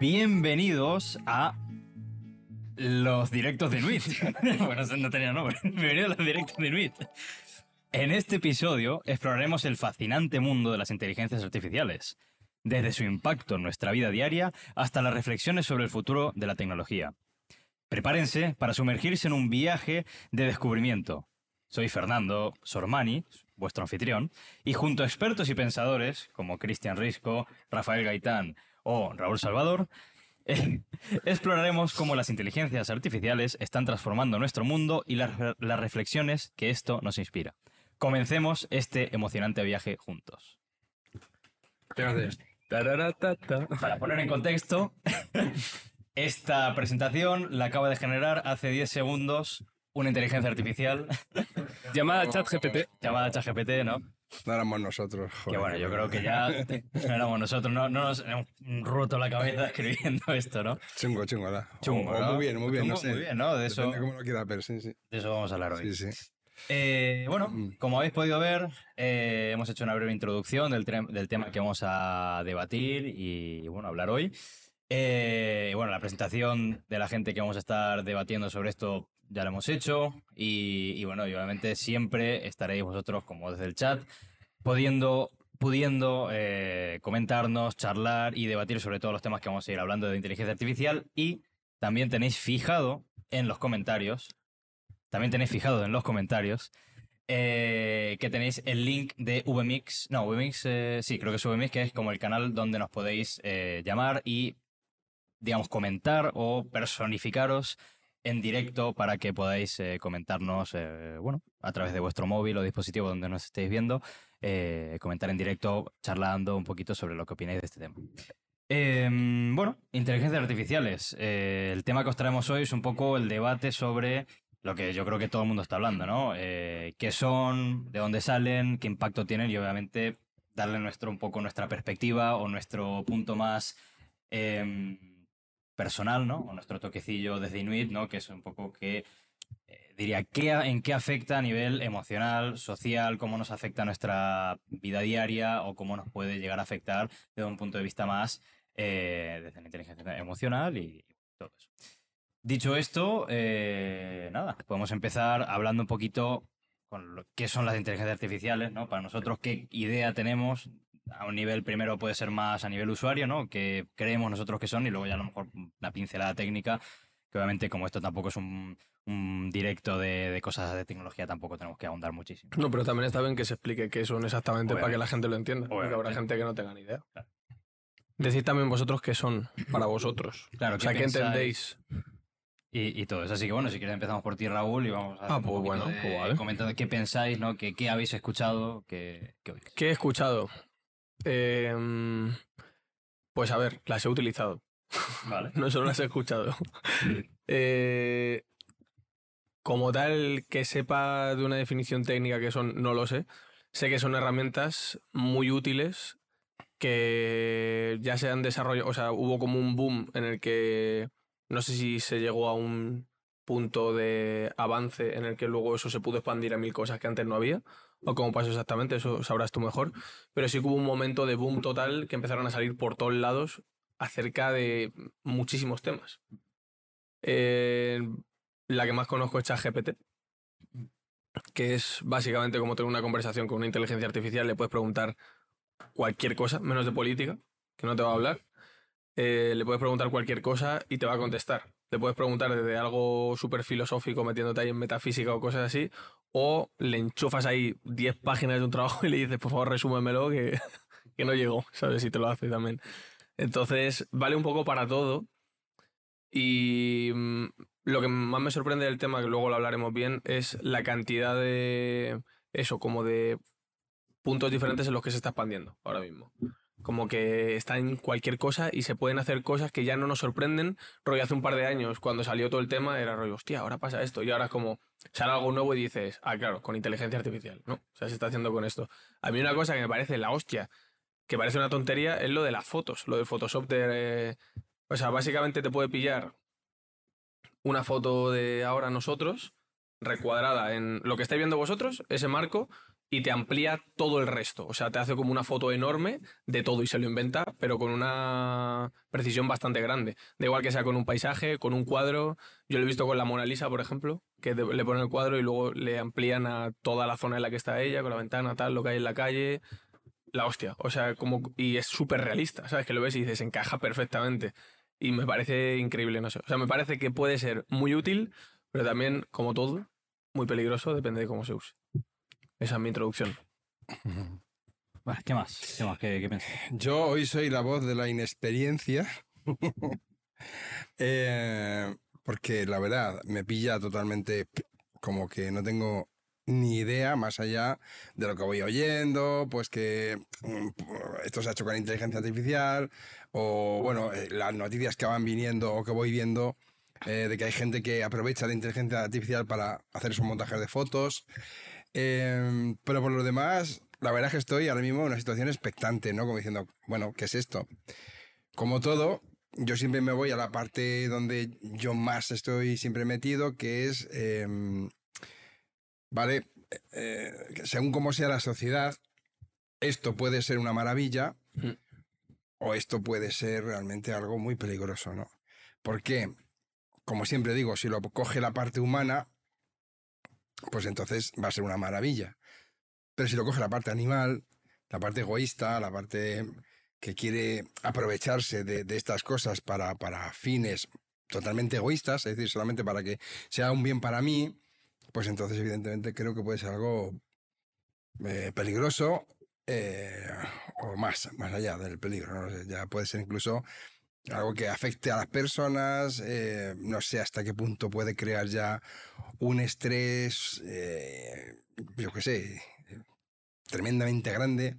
Bienvenidos a los directos de Nuit. bueno, no tenía nombre. Bienvenidos a los directos de Nuit. En este episodio exploraremos el fascinante mundo de las inteligencias artificiales, desde su impacto en nuestra vida diaria hasta las reflexiones sobre el futuro de la tecnología. Prepárense para sumergirse en un viaje de descubrimiento. Soy Fernando Sormani, vuestro anfitrión, y junto a expertos y pensadores como Cristian Risco, Rafael Gaitán o Raúl Salvador, exploraremos cómo las inteligencias artificiales están transformando nuestro mundo y las, las reflexiones que esto nos inspira. Comencemos este emocionante viaje juntos. Para poner en contexto, esta presentación la acaba de generar hace 10 segundos una inteligencia artificial Llamada ChatGPT. llamada ChatGPT, ¿no? No éramos nosotros, Que joder. bueno, yo creo que ya no éramos nosotros, no, no nos hemos roto la cabeza escribiendo esto, ¿no? Chungo, chungo, ¿verdad? Chungo, O- o ¿no? Muy bien, muy bien, Chungo, no sé. muy bien, ¿no? De eso- Depende cómo lo quiera ver, sí, sí. De eso vamos a hablar hoy. Sí, sí. Eh, bueno, Mm. como habéis podido ver, eh, hemos hecho una breve introducción del, tre- del tema que vamos a debatir y, bueno, hablar hoy. Eh, bueno, la presentación de la gente que vamos a estar debatiendo sobre esto ya la hemos hecho y, bueno, y obviamente siempre estaréis vosotros como desde el chat pudiendo, pudiendo eh, comentarnos, charlar y debatir sobre todos los temas que vamos a ir hablando de inteligencia artificial y también tenéis fijado en los comentarios también tenéis fijado en los comentarios eh, que tenéis el link de VMix. No, VMix, eh, sí, creo que es VMix, que es como el canal donde nos podéis llamar y, digamos, comentar o personificaros en directo para que podáis eh, comentarnos, eh, bueno, a través de vuestro móvil o dispositivo donde nos estéis viendo, eh, comentar en directo, charlando un poquito sobre lo que opináis de este tema. Em, bueno, inteligencias artificiales. El tema que os traemos hoy es un poco el debate sobre lo que yo creo que todo el mundo está hablando, ¿no? ¿Qué son? ¿De dónde salen? ¿Qué impacto tienen? Y obviamente darle nuestro, un poco nuestra perspectiva o nuestro punto más em, personal, ¿no? O nuestro toquecillo desde Inuit, ¿no? Que es un poco que eh, diría, ¿qué, ¿en qué afecta a nivel emocional, social, cómo nos afecta nuestra vida diaria o cómo nos puede llegar a afectar desde un punto de vista más eh, desde la inteligencia emocional y, y todo eso. Dicho esto, eh, nada, podemos empezar hablando un poquito con lo- qué son las inteligencias artificiales, ¿no? Para nosotros, qué idea tenemos a un nivel primero puede ser más a nivel usuario, ¿no? Que creemos nosotros que son y luego ya a lo mejor una pincelada técnica, que obviamente como esto tampoco es un, un directo de, de cosas de tecnología, tampoco tenemos que ahondar muchísimo. No, pero también está bien que se explique qué son exactamente para que la gente lo entienda. Porque habrá Obviamente. gente que no tenga ni idea. Claro. Decid también vosotros qué son para vosotros. Claro, O sea, ¿qué entendéis? Y, y todo eso. Así que bueno, si quieres empezamos por ti, Raúl, y vamos a Ah, pues bueno, de- pues vale. comentando qué pensáis, ¿no? ¿Qué, qué habéis escuchado? ¿Qué, qué oís? ¿Qué he escuchado? Eh, pues a ver, las he utilizado. Vale. No solo las he escuchado. Eh, como tal, que sepa de una definición técnica que son, no lo sé. Sé que son herramientas muy útiles que ya se han desarrollado, o sea, hubo como un boom en el que no sé si se llegó a un punto de avance en el que luego eso se pudo expandir a mil cosas que antes no había, o cómo pasó exactamente, eso sabrás tú mejor, pero sí hubo un momento de boom total que empezaron a salir por todos lados acerca de muchísimos temas. Eh, la que más conozco es ChatGPT, que es básicamente como tener una conversación con una inteligencia artificial, le puedes preguntar cualquier cosa, menos de política, que no te va a hablar. Eh, le puedes preguntar cualquier cosa y te va a contestar. Le puedes preguntar desde algo súper filosófico, metiéndote ahí en metafísica o cosas así, o le enchufas ahí 10 páginas de un trabajo y le dices, por favor, resúmemelo, que, que no llegó, ¿sabes? Si te lo hace también. Entonces, vale un poco para todo. Y mm, lo que más me sorprende del tema, que luego lo hablaremos bien, es la cantidad de. Eso, como de puntos diferentes en los que se está expandiendo ahora mismo. Como que está en cualquier cosa y se pueden hacer cosas que ya no nos sorprenden. Rollo, hace un par de años, cuando salió todo el tema, era rollo, hostia, ahora pasa esto. Y ahora es como, sale algo nuevo y dices, ah, claro, con inteligencia artificial, ¿no? O sea, se está haciendo con esto. A mí una cosa que me parece la hostia, que parece una tontería, es lo de las fotos, lo del Photoshop de... eh, o sea, básicamente te puede pillar una foto de ahora nosotros, recuadrada en lo que estáis viendo vosotros, ese marco, y te amplía todo el resto. O sea, te hace como una foto enorme de todo y se lo inventa, pero con una precisión bastante grande. Da igual que sea con un paisaje, con un cuadro. Yo lo he visto con la Mona Lisa, por ejemplo, que le ponen el cuadro y luego le amplían a toda la zona en la que está ella, con la ventana, tal, lo que hay en la calle. La hostia. O sea, como. Y es súper realista, ¿sabes? Que lo ves y dices, encaja perfectamente. Y me parece increíble, no sé. O sea, me parece que puede ser muy útil, pero también, como todo, muy peligroso, depende de cómo se use. Esa es mi introducción. Bueno, ¿qué más? ¿Qué más? ¿Qué, qué piensas? Yo hoy soy la voz de la inexperiencia. Eh, porque la verdad me pilla totalmente como que no tengo ni idea más allá de lo que voy oyendo, pues que mm, esto se ha hecho con inteligencia artificial, o bueno, eh, las noticias que van viniendo o que voy viendo, eh, de que hay gente que aprovecha la inteligencia artificial para hacer esos montajes de fotos. Eh, pero por lo demás, la verdad es que estoy ahora mismo en una situación expectante, ¿no? Como diciendo, bueno, ¿qué es esto? Como todo, yo siempre me voy a la parte donde yo más estoy siempre metido, que es, eh, ¿vale? Eh, según cómo sea la sociedad, esto puede ser una maravilla Mm. o esto puede ser realmente algo muy peligroso, ¿no? Porque, como siempre digo, si lo coge la parte humana, pues entonces va a ser una maravilla. Pero si lo coge la parte animal, la parte egoísta, la parte que quiere aprovecharse de, estas cosas para, para fines totalmente egoístas, es decir, solamente para que sea un bien para mí, pues entonces evidentemente creo que puede ser algo eh, peligroso eh, o más, más allá del peligro. ¿no? Ya puede ser incluso algo que afecte a las personas, eh, no sé hasta qué punto puede crear ya un estrés, eh, yo qué sé, tremendamente grande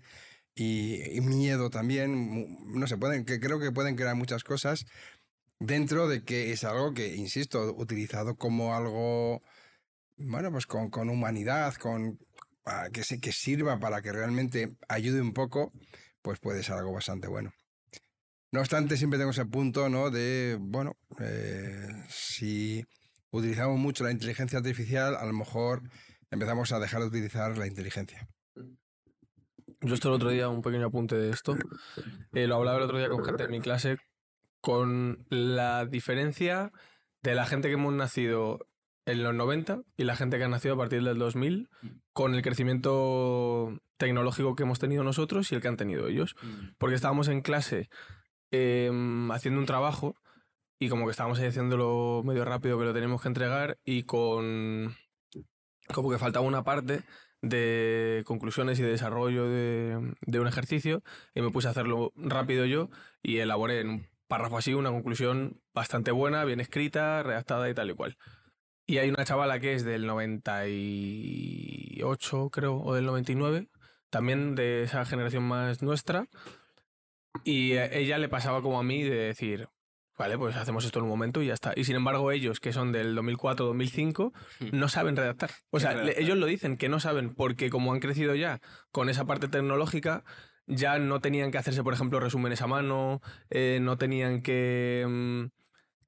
y, miedo también, no sé, pueden, que creo que pueden crear muchas cosas dentro de que es algo que, insisto, utilizado como algo, bueno, pues con, con humanidad, con ah, que, se, que sirva para que realmente ayude un poco, pues puede ser algo bastante bueno. No obstante, siempre tengo ese punto, ¿no? De, bueno, eh, si utilizamos mucho la inteligencia artificial, a lo mejor empezamos a dejar de utilizar la inteligencia. Yo esto el otro día, un pequeño apunte de esto. eh, lo hablaba el otro día con gente de mi clase, con la diferencia de la gente que hemos nacido en los 90 y la gente que ha nacido a partir del 2000, con el crecimiento tecnológico que hemos tenido nosotros y el que han tenido ellos. Porque estábamos en clase em, haciendo un trabajo y como que estábamos ahí haciéndolo medio rápido que lo teníamos que entregar y con como que faltaba una parte de conclusiones y de desarrollo de, de un ejercicio y me puse a hacerlo rápido yo y elaboré en un párrafo así una conclusión bastante buena, bien escrita, redactada y tal y cual. Y hay una chavala que es del 98, creo, o del 99, también de esa generación más nuestra, y a ella le pasaba como a mí de decir, vale, pues hacemos esto en un momento y ya está. Y sin embargo ellos, que son del 2004-2005, no saben redactar. O sea, ellos lo dicen que no saben porque como han crecido ya con esa parte tecnológica, ya no tenían que hacerse, por ejemplo, resúmenes a mano, eh, no tenían que, mm,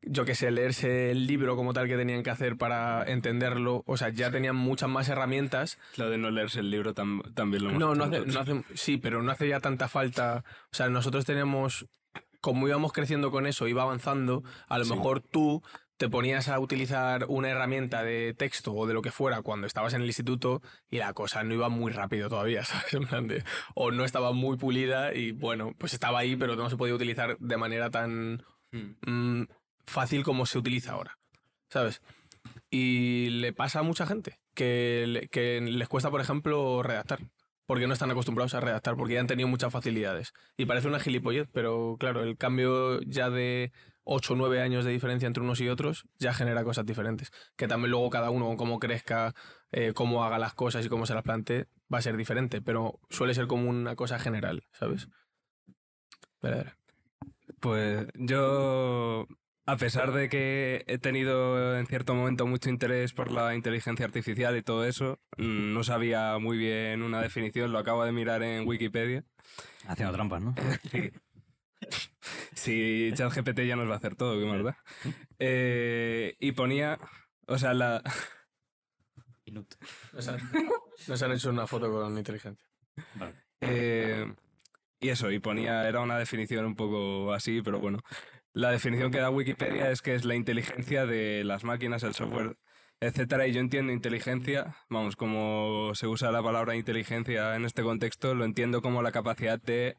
yo qué sé, leerse el libro como tal que tenían que hacer para entenderlo. O sea, ya tenían muchas más herramientas Lo de no leerse el libro tam- también lo hemos no, no hace, no hace- sí, pero no hace ya tanta falta. O sea, nosotros tenemos, como íbamos creciendo con eso, iba avanzando, a lo Sí. mejor tú te ponías a utilizar una herramienta de texto o de lo que fuera cuando estabas en el instituto y la cosa no iba muy rápido todavía, ¿sabes? En plan de- o no estaba muy pulida y bueno, pues estaba ahí, pero no se podía utilizar de manera tan Mm. mm, fácil como se utiliza ahora, ¿sabes? Y le pasa a mucha gente que, le- que les cuesta, por ejemplo, redactar. Porque no están acostumbrados a redactar, porque ya han tenido muchas facilidades. Y parece una gilipollez, pero claro, el cambio ya de 8 o 9 años de diferencia entre unos y otros ya genera cosas diferentes. Que también luego cada uno, cómo crezca, eh, cómo haga las cosas y cómo se las plantee, va a ser diferente. Pero suele ser como una cosa general, ¿sabes? Pues yo, a pesar de que he tenido en cierto momento mucho interés por la inteligencia artificial y todo eso, mm, no sabía muy bien una definición, lo acabo de mirar en Wikipedia. Haciendo trampas, ¿no? Si ChatGPT ya nos va a hacer todo, qué más da. Eh, y ponía, o sea, la, Minut. Nos han, nos han hecho una foto con inteligencia. Vale. Eh, y eso, y ponía, era una definición un poco así, pero bueno. La definición que da Wikipedia es que es la inteligencia de las máquinas, el software, etcétera. Y yo entiendo inteligencia, vamos, como se usa la palabra inteligencia en este contexto, lo entiendo como la capacidad de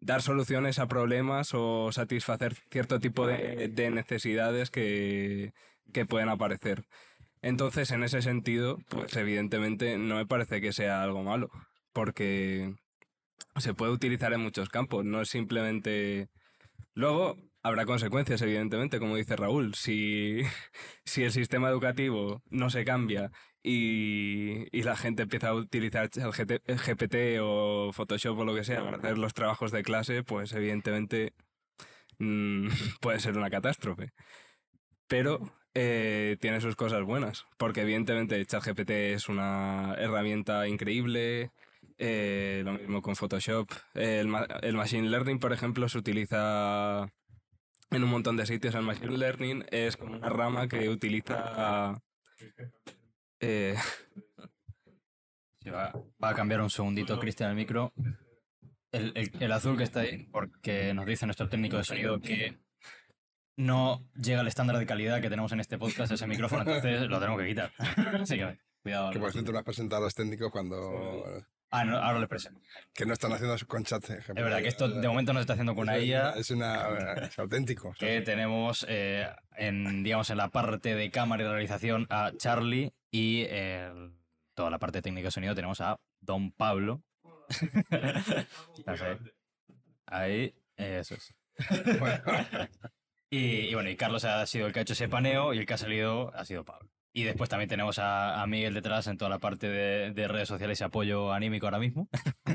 dar soluciones a problemas o satisfacer cierto tipo de, de necesidades que, que pueden aparecer. Entonces, en ese sentido, pues evidentemente no me parece que sea algo malo, porque se puede utilizar en muchos campos, no es simplemente... Luego habrá consecuencias, evidentemente, como dice Raúl. Si, si el sistema educativo no se cambia y, y la gente empieza a utilizar el GPT o Photoshop o lo que sea para hacer los trabajos de clase, pues evidentemente mm, puede ser una catástrofe. Pero eh, tiene sus cosas buenas, porque evidentemente ChatGPT es una herramienta increíble, eh, lo mismo con Photoshop. El Machine Learning, por ejemplo, se utiliza en un montón de sitios. El Machine Learning es como una rama que utiliza... eh, va, va a cambiar un segundito, Cristian, el micro. El, el- el azul que está ahí, porque nos dice nuestro técnico de sonido que no llega al estándar de calidad que tenemos en este podcast ese micrófono, entonces lo tenemos que quitar. Así que, cuidado. Que por cierto no has presentado a los técnicos cuando... Ah, no, ahora le presento. Que no están haciendo con chat. Es verdad que esto de momento no se está haciendo con una IA, Es, una, es auténtico. que tenemos eh, en, digamos, en la parte de cámara y realización a Charlie y en toda la parte técnica de sonido tenemos a Don Pablo. Ahí. Ahí, eso es. bueno, Y, y bueno, y Carlos ha sido el que ha hecho ese paneo y el que ha salido ha sido Pablo. Y después también tenemos a, a Miguel detrás en toda la parte de, de redes sociales y apoyo anímico ahora mismo.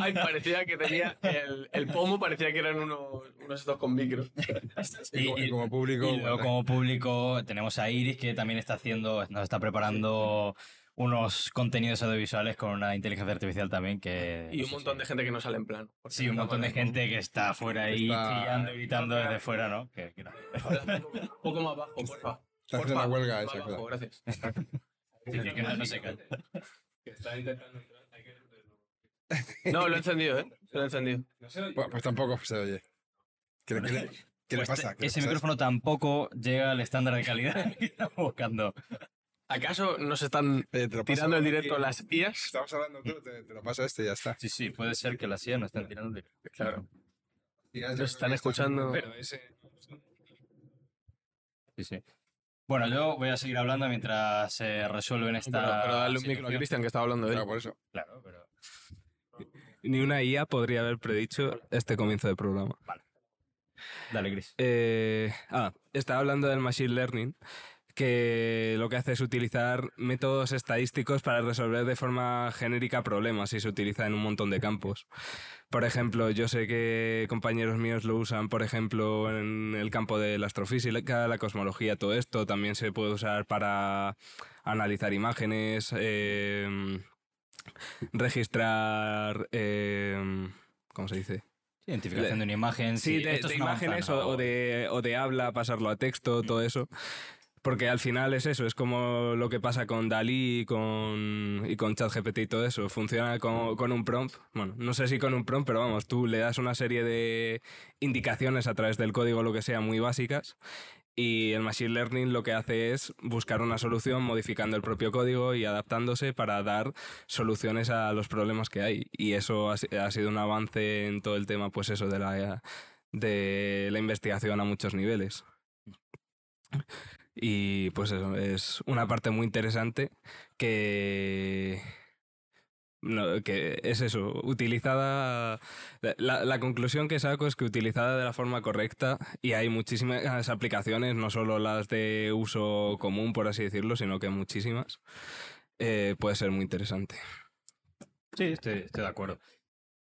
Ay, parecía que tenía el, el pomo, parecía que eran unos, unos estos con micro. y, como- y- y como público... Y luego bueno, como público tenemos a Iris que también está haciendo, nos está preparando unos contenidos audiovisuales con una inteligencia artificial también que... Y un montón de gente que no sale en plano. Sí, un montón de gente que está fuera ahí chillando, gritando desde fuera, ¿no? Que- que no. Un poco más bajo, porfa. Está haciendo Porfa, una huelga esa bajo, cosa. gracias. Sí, sí, que no, no se cae. No, lo he encendido, ¿eh? Lo he encendido. Pues, pues tampoco se oye. ¿Qué, le- qué le- qué le Pues pasa? ¿Qué le ese pasa? micrófono tampoco llega al estándar de calidad que estamos buscando. ¿Acaso nos están Eh, tirando el aquí. directo las IAS? Estamos hablando tú, te, te lo paso este y ya está. Sí, sí, puede ser que la CIA no estén tirando de... Claro. Nos están escuchando. pero ese... Sí, sí. Bueno, yo voy a seguir hablando mientras se resuelven esta... Pero, pero dale un micro a. Cristian que estaba hablando de él. Claro, por eso. Claro, pero... Ni una IA podría haber predicho este comienzo de programa. Dale, Chris. Eh, ah, estaba hablando del Machine Learning, que lo que hace es utilizar métodos estadísticos para resolver de forma genérica problemas y se utiliza en un montón de campos. Por ejemplo, yo sé que compañeros míos lo usan, por ejemplo, en el campo de la astrofísica, la cosmología, todo esto. También se puede usar para analizar imágenes, eh, registrar... eh, ¿Cómo se dice? Identificación de una imagen. Sí, de, esto de una imágenes o, o de, o de habla, pasarlo a texto, todo eso. Porque al final es eso, es como lo que pasa con Dalí y con, y con ChatGPT y todo eso. Funciona con, con un prompt. Bueno, no sé si con un prompt, pero vamos, tú le das una serie de indicaciones a través del código, lo que sea, muy básicas. Y el Machine Learning lo que hace es buscar una solución modificando el propio código y adaptándose para dar soluciones a los problemas que hay. Y eso ha, ha sido un avance en todo el tema, pues eso, de la, de la investigación a muchos niveles. Y pues eso, es una parte muy interesante que, no, que es eso, utilizada... La, la conclusión que saco es que utilizada de la forma correcta y hay muchísimas aplicaciones, no solo las de uso común, por así decirlo, sino que muchísimas, eh, puede ser muy interesante. Sí, estoy, de acuerdo. O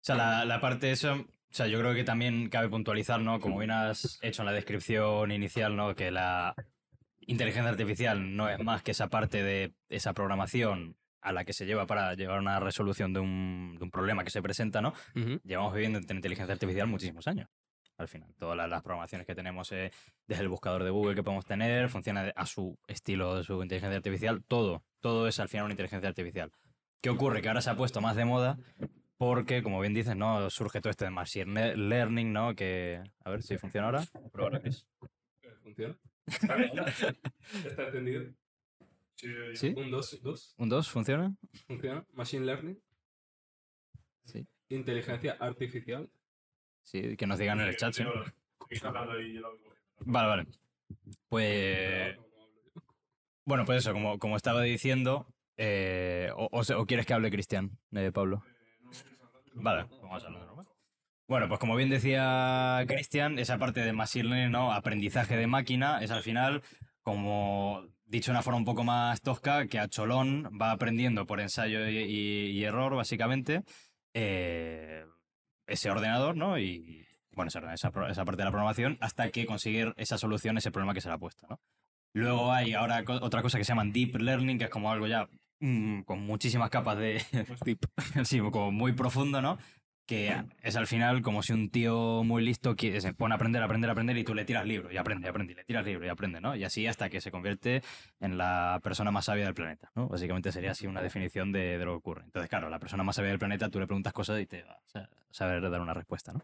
sea, la, la parte eso, o sea, yo creo que también cabe puntualizar, ¿no? Como bien has hecho en la descripción inicial, ¿no? Que la inteligencia artificial no es más que esa parte de esa programación a la que se lleva para llevar una resolución de un, de un problema que se presenta, ¿no? Llevamos viviendo en inteligencia artificial muchísimos años. al final. Todas las, las programaciones que tenemos eh, desde el buscador de Google que podemos tener, funciona a su estilo de su inteligencia artificial, todo, todo es al final una inteligencia artificial. ¿Qué ocurre? Que ahora se ha puesto más de moda porque, como bien dices, ¿no? Surge todo este de machine le- learning, ¿no? Que, a ver si funciona ahora. Chris. ¿Funciona? ¿Está entendido? ¿Sí? Un 2, 2. ¿Un 2 funciona? ¿Funciona? Machine Learning. Sí. Inteligencia artificial. Sí, que nos digan en el chat, sí. Vale, vale. Pues, bueno, pues eso, como, como estaba diciendo, eh, o, o quieres que hable Cristian, eh, Pablo? Vale, vamos a hablar. Bueno, pues como bien decía Cristian, esa parte de machine learning, ¿no? aprendizaje de máquina, es al final, como dicho de una forma un poco más tosca, que a cholón va aprendiendo por ensayo y, y- y error, básicamente, eh, ese ordenador, ¿no? Y bueno, esa, esa, parte de la programación, hasta que consigue esa solución, ese problema que se le ha puesto, ¿no? Luego hay ahora co- otra cosa que se llama deep learning, que es como algo ya mm, con muchísimas capas de, sí, como muy profundo, ¿no? Que es al final como si un tío muy listo que se pone a aprender, aprender, aprender y tú le tiras libro y aprende, aprende, y le tiras libro y aprende, ¿no? Y así hasta que se convierte en la persona más sabia del planeta, ¿no? Básicamente sería así una definición de, de lo que ocurre. Entonces, claro, la persona más sabia del planeta, tú le preguntas cosas y te va a sa- saber dar una respuesta, ¿no?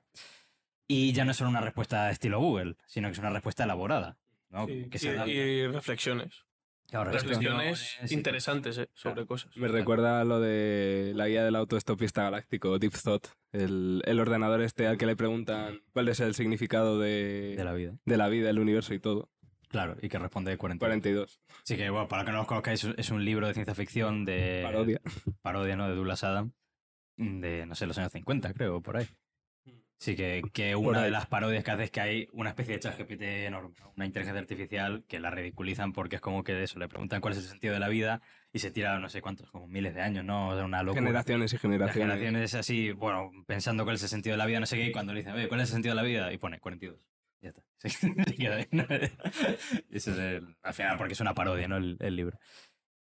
Y ya no es solo una respuesta estilo Google, sino que es una respuesta elaborada, ¿no? Sí, que y, se y reflexiones. Claro, Reflexiones interesantes eh, sobre cosas. Me recuerda a lo de la guía del autoestopista galáctico, Deep Thought. El, el ordenador este al que le preguntan cuál es el significado de, de la vida. de la vida, el universo y todo. Claro, y que responde 40. 42. Sí, que bueno, para que no los conozcáis, es un libro de ciencia ficción de. Parodia. Parodia, ¿no? De Douglas Adam. De, no sé, los años 50, creo, por ahí. Sí, que, que una de las parodias que hace es que hay una especie de ChatGPT enorme, ¿no? una inteligencia artificial que la ridiculizan porque es como que eso, le preguntan cuál es el sentido de la vida y se tira no sé cuántos, como miles de años, ¿no? O sea, una locura. Generaciones y Las generaciones. generaciones así, bueno, pensando cuál es el sentido de la vida, no sé qué, y cuando le dicen, oye, ¿cuál es el sentido de la vida? Y pone 42. Ya está. Se queda ahí, al final, porque es una parodia, ¿no? El, el libro.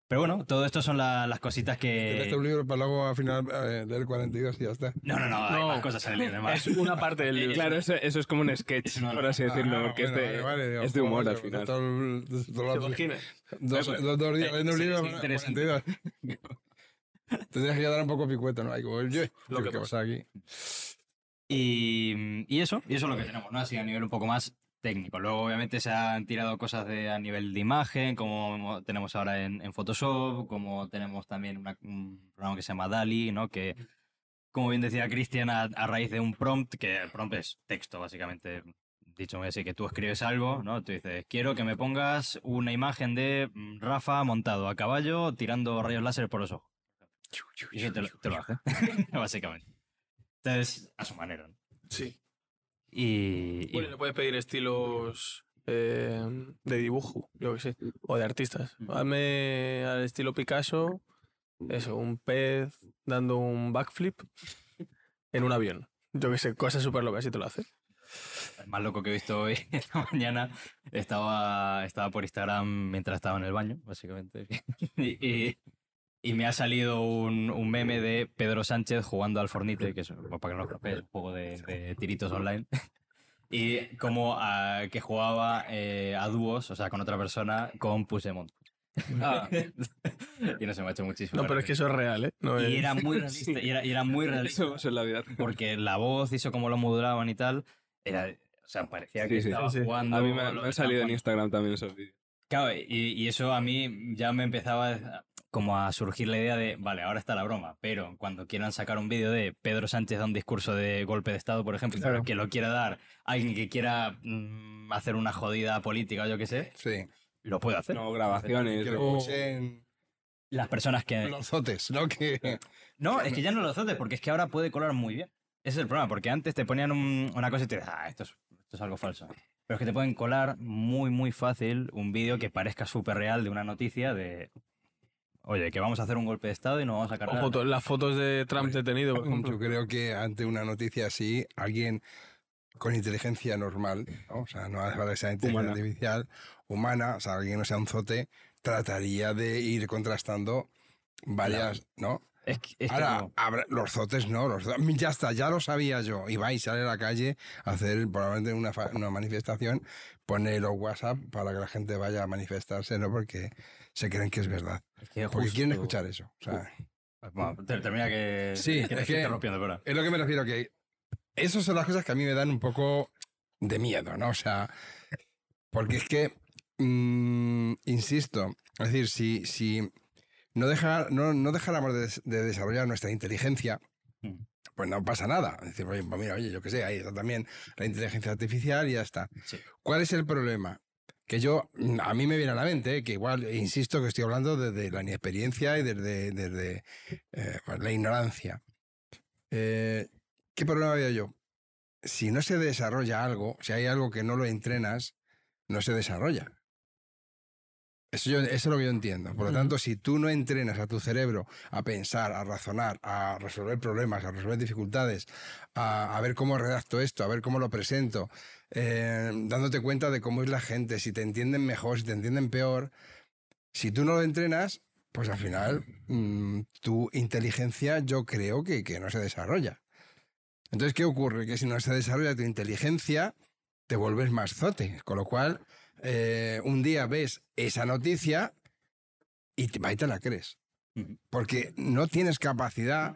Pero bueno, todo esto son la- las cositas que... un libro para luego al final eh, leer 42 y ya está. No, no, no, hay No. más cosas en el libro. más. Es una parte del libro. Claro, eso, eso es como un sketch, por así decirlo, Ah, porque bueno, es, de, vale, vale, digo, es de humor al final. todo todo ¿Te el- imaginas? Dos, dos, dos días eh, leyendo un libro, interesante. 42. Te tienes que quedar un poco picueto, ¿no? Hay como, Lo que ¿qué pasa aquí? Y, y eso, y eso es lo que tenemos, ¿no? Así a nivel un poco más técnico. Luego, obviamente, se han tirado cosas de, a nivel de imagen, como tenemos ahora en, en Photoshop, como tenemos también una- un programa que se llama DALI, ¿no? Que, como bien decía Cristian, a, a raíz de un prompt, que el prompt es texto, básicamente. Dicho así, que tú escribes algo, ¿no? Tú dices, quiero que me pongas una imagen de mm, Rafa montado a caballo tirando rayos láser por los ojos. Y te lo, te lo hace, básicamente. Entonces, a su manera, ¿no? Sí. Y, y- Bueno, le puedes pedir estilos eh, de dibujo, yo que sé, o de artistas. Hazme al estilo Picasso, eso, un pez dando un backflip en un avión. Yo que sé, cosas súper locas y te lo hace. el más loco que he visto hoy esta mañana estaba, estaba por Instagram mientras estaba en el baño, básicamente. y, y- y me ha salido un, un meme de Pedro Sánchez jugando al Fornite, que es, para que no lo conozcáis, un juego de, de tiritos online. Y como ah, que jugaba eh, a dúos, o sea, con otra persona, con Puigdemont. Ah, y no se me ha hecho muchísimo. No, pero es que eso es real, ¿eh? No Y es- era muy realista, y era, y era muy realista. eso es en la vida. porque la voz eso como lo modulaban y tal, era, o sea, parecía que Sí, estaba Sí, jugando. A mí me, me han salido en Instagram también esos vídeos. Claro, y, y eso a mí ya me empezaba a- como a surgir la idea de, vale, ahora está la broma, pero cuando quieran sacar un vídeo de Pedro Sánchez da un discurso de golpe de Estado, por ejemplo, Claro. que lo quiera dar alguien que quiera mm, hacer una jodida política o yo qué sé, Sí. lo puede hacer. No, grabaciones. Que lo escuchen Las personas que... los zotes, ¿no? Que, No, es que ya no lo zotes, porque es que ahora puede colar muy bien. Ese es el problema, porque antes te ponían un- una cosa y te decías, ah, esto es, esto es algo falso. Pero es que te pueden colar muy, muy fácil un vídeo que parezca súper real de una noticia de, oye, que vamos a hacer un golpe de Estado y no vamos a cargar. foto- las fotos de Trump detenido, por ejemplo. yo creo que ante una noticia así, alguien con inteligencia normal, ¿no? o sea, no hace falta que sea inteligencia Humana. artificial, humana, o sea, alguien que no sea un zote, trataría de ir contrastando varias, ¿no? Es que, es que Ahora, no. habrá- los zotes no, los ya está, ya lo sabía yo. Y vais, sale a la calle a hacer probablemente una, una manifestación, pone los WhatsApp para que la gente vaya a manifestarse, ¿no? Porque se creen que es verdad. Es que Porque quieren escuchar eso. o sea, Bueno, ter- termina que, Sí, que te es que- interrumpiendo, pero es lo que me refiero, que esas son las cosas que a mí me dan un poco de miedo, ¿no? O sea, porque es que, mm, insisto, es decir, si, si no, dejar, no, no dejáramos de, des- de desarrollar nuestra inteligencia, Mm. pues no pasa nada. Es decir, oye, pues mira, oye, yo qué sé, ahí está también la inteligencia artificial y ya está. Sí. ¿Cuál es el problema? Que yo, mm, a mí me viene a la mente, que igual, insisto, que estoy hablando desde la inexperiencia y desde, desde eh, la ignorancia. Eh, ¿Qué problema veo yo? Si no se desarrolla algo, si hay algo que no lo entrenas, no se desarrolla. Eso, yo- eso es lo que yo entiendo. Por lo tanto, si tú no entrenas a tu cerebro a pensar, a razonar, a resolver problemas, a resolver dificultades, a, a ver cómo redacto esto, a ver cómo lo presento, eh, dándote cuenta de cómo es la gente, si te entienden mejor, si te entienden peor, si tú no lo entrenas, pues al final mm, tu inteligencia yo creo que, que no se desarrolla. Entonces, ¿qué ocurre? Que si no se desarrolla tu inteligencia, te vuelves más zote. Con lo cual, eh, un día ves esa noticia y te, y te la crees. Porque no tienes capacidad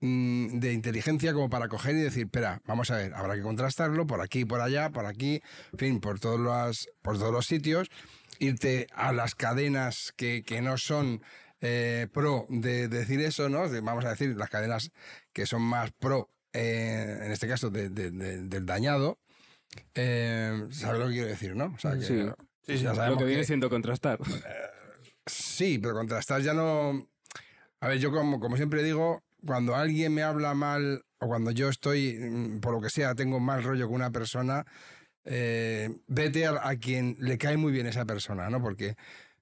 mm, de inteligencia como para coger y decir, espera, vamos a ver, habrá que contrastarlo por aquí, por allá, por aquí, en fin, por todos los, por todos los sitios, irte a las cadenas que, que no son eh, pro de, decir eso, ¿no? Vamos a decir, las cadenas que son más pro, eh, en este caso, de- de- de- del dañado. Eh, ¿Sabes lo que quiero decir, no? O sea, que, Sí. Sí, sí, ya Lo sabemos que viene que- siendo contrastar. Sí, pero contrastar ya no. A ver, yo como, como siempre digo, cuando alguien me habla mal o cuando yo estoy, mm, por lo que sea, tengo mal rollo con una persona, eh, vete a, a quien le cae muy bien esa persona, ¿no? Porque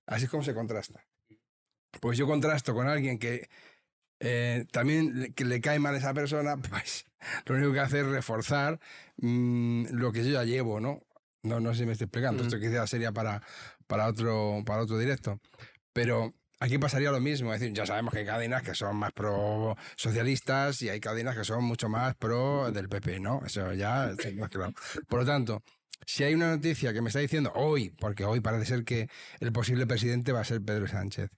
así es como se contrasta. Pues yo contrasto con alguien que eh, también le, que le cae mal a esa persona, pues lo único que hace es reforzar mm, lo que yo ya llevo, ¿no? No, no sé si me estoy explicando. Mm. Esto quizás sería para, para, otro, para otro directo. Pero aquí pasaría lo mismo. Es decir, ya sabemos que hay cadenas que son más pro socialistas y hay cadenas que son mucho más pro del PP, ¿no? Eso ya está más claro. Por lo tanto, si hay una noticia que me está diciendo hoy, porque hoy parece ser que el posible presidente va a ser Pedro Sánchez,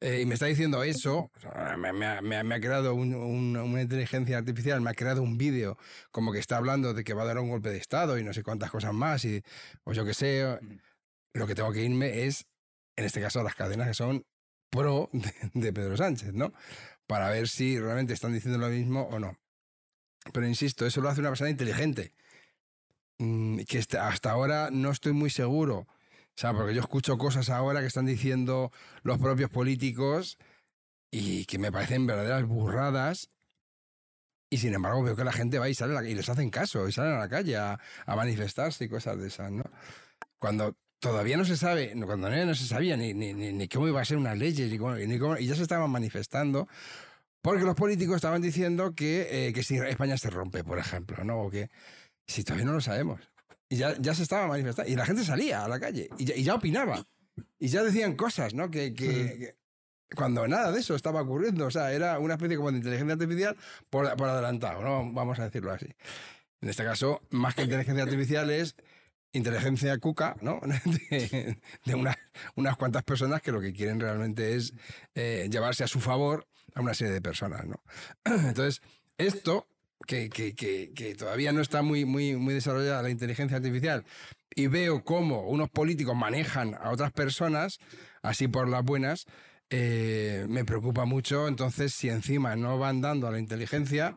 eh, y me está diciendo eso, me, me ha, me ha- me ha creado un- un- una inteligencia artificial, me ha creado un vídeo como que está hablando de que va a dar un golpe de Estado y no sé cuántas cosas más, y, o yo qué sé, lo que tengo que irme es, en este caso, a las cadenas que son pro de, de Pedro Sánchez, ¿no? Para ver si realmente están diciendo lo mismo o no. Pero insisto, eso lo hace una persona inteligente, mm, que hasta ahora no estoy muy seguro. O sea, porque yo escucho cosas ahora que están diciendo los propios políticos y que me parecen verdaderas burradas. Y sin embargo veo que la gente va y sale y les hacen caso y salen a la calle a, a manifestarse y cosas de esas, ¿no? Cuando todavía no se sabe, cuando no, no se sabía ni, ni, ni cómo iba a ser unas leyes ni cómo- ni cómo- y ya se estaban manifestando porque los políticos estaban diciendo que, eh, que si España se rompe, por ejemplo, ¿no? O que si todavía no lo sabemos. Y ya, ya se estaba manifestando. Y la gente salía a la calle y ya, y ya opinaba. Y ya decían cosas, ¿no? Que, que- que- cuando nada de eso estaba ocurriendo. O sea, era una especie como de inteligencia artificial por, por adelantado, ¿no? Vamos a decirlo así. En este caso, más que inteligencia artificial es inteligencia cuca, ¿no? De, de unas, unas cuantas personas que lo que quieren realmente es eh, llevarse a su favor a una serie de personas, ¿no? Entonces, esto, que, que- que- que todavía no está muy, muy, muy desarrollada la inteligencia artificial, y veo cómo unos políticos manejan a otras personas, así por las buenas, eh, me preocupa mucho. Entonces, si encima no van dando a la inteligencia,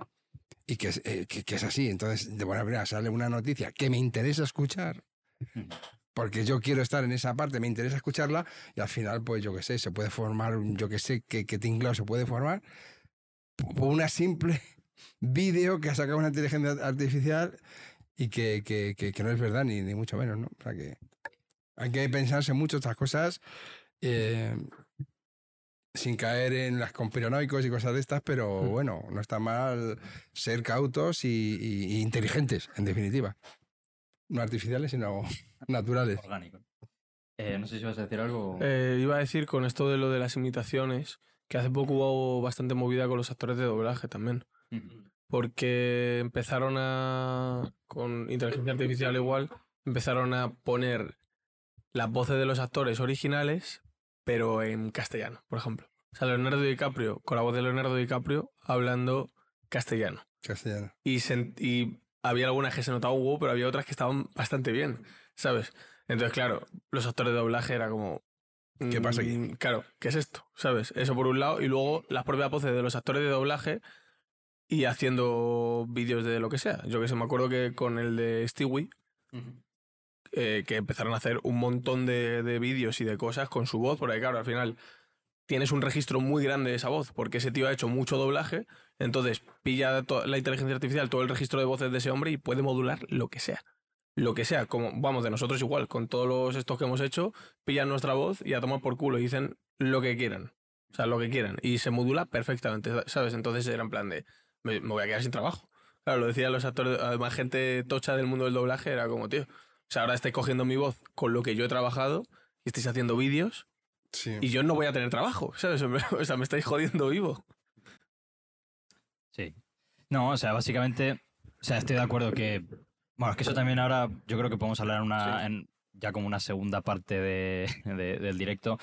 y que, eh, que, es así, entonces de buena manera sale una noticia que me interesa escuchar, porque yo quiero estar en esa parte, me interesa escucharla, y al final, pues yo qué sé, se puede formar, yo qué sé, qué, qué tinglado se puede formar, por una simple vídeo que ha sacado una inteligencia artificial y que, que- que- que no es verdad, ni, ni mucho menos, ¿no? O sea que hay que pensarse mucho estas cosas eh, sin caer en las conspiranoicos y cosas de estas, pero bueno, no está mal ser cautos y, y- y inteligentes, en definitiva. No artificiales, sino naturales. Orgánico. Eh, no sé si vas a decir algo. Eh, iba a decir con esto de lo de las imitaciones, que hace poco hubo bastante movida con los actores de doblaje también. Porque empezaron a. con inteligencia artificial igual, empezaron a poner las voces de los actores originales, pero en castellano, por ejemplo. O sea, Leonardo DiCaprio, con la voz de Leonardo DiCaprio, hablando castellano. Castellano. Y, sen- y había algunas que se notaba un huevo, pero había otras que estaban bastante bien, ¿sabes? Entonces, claro, los actores de doblaje era como... ¿Qué pasa aquí? mm, Claro, ¿qué es esto? ¿Sabes? Eso por un lado. Y luego las propias voces de los actores de doblaje y haciendo vídeos de lo que sea. Yo que sé, me acuerdo que con el de Stewie, eh, que empezaron a hacer un montón de, de vídeos y de cosas con su voz, porque claro, al final tienes un registro muy grande de esa voz, porque ese tío ha hecho mucho doblaje, entonces pilla la inteligencia artificial todo el registro de voces de ese hombre y puede modular lo que sea. Lo que sea, como vamos, de nosotros igual, con todos los estos que hemos hecho, pillan nuestra voz y a tomar por culo y dicen lo que quieran. O sea, lo que quieran. Y se modula perfectamente, ¿sabes? Entonces era en plan de, me, me voy a quedar sin trabajo. Claro, lo decían los actores, además gente tocha del mundo del doblaje, era como, tío, o sea, ahora estáis cogiendo mi voz con lo que yo he trabajado y estáis haciendo vídeos Sí. y yo no voy a tener trabajo, ¿sabes? O sea, me estáis jodiendo vivo. Sí. No, o sea, básicamente, o sea, estoy de acuerdo que, bueno, es que eso también ahora yo creo que podemos hablar en una, en- ya como una segunda parte de, de- del directo,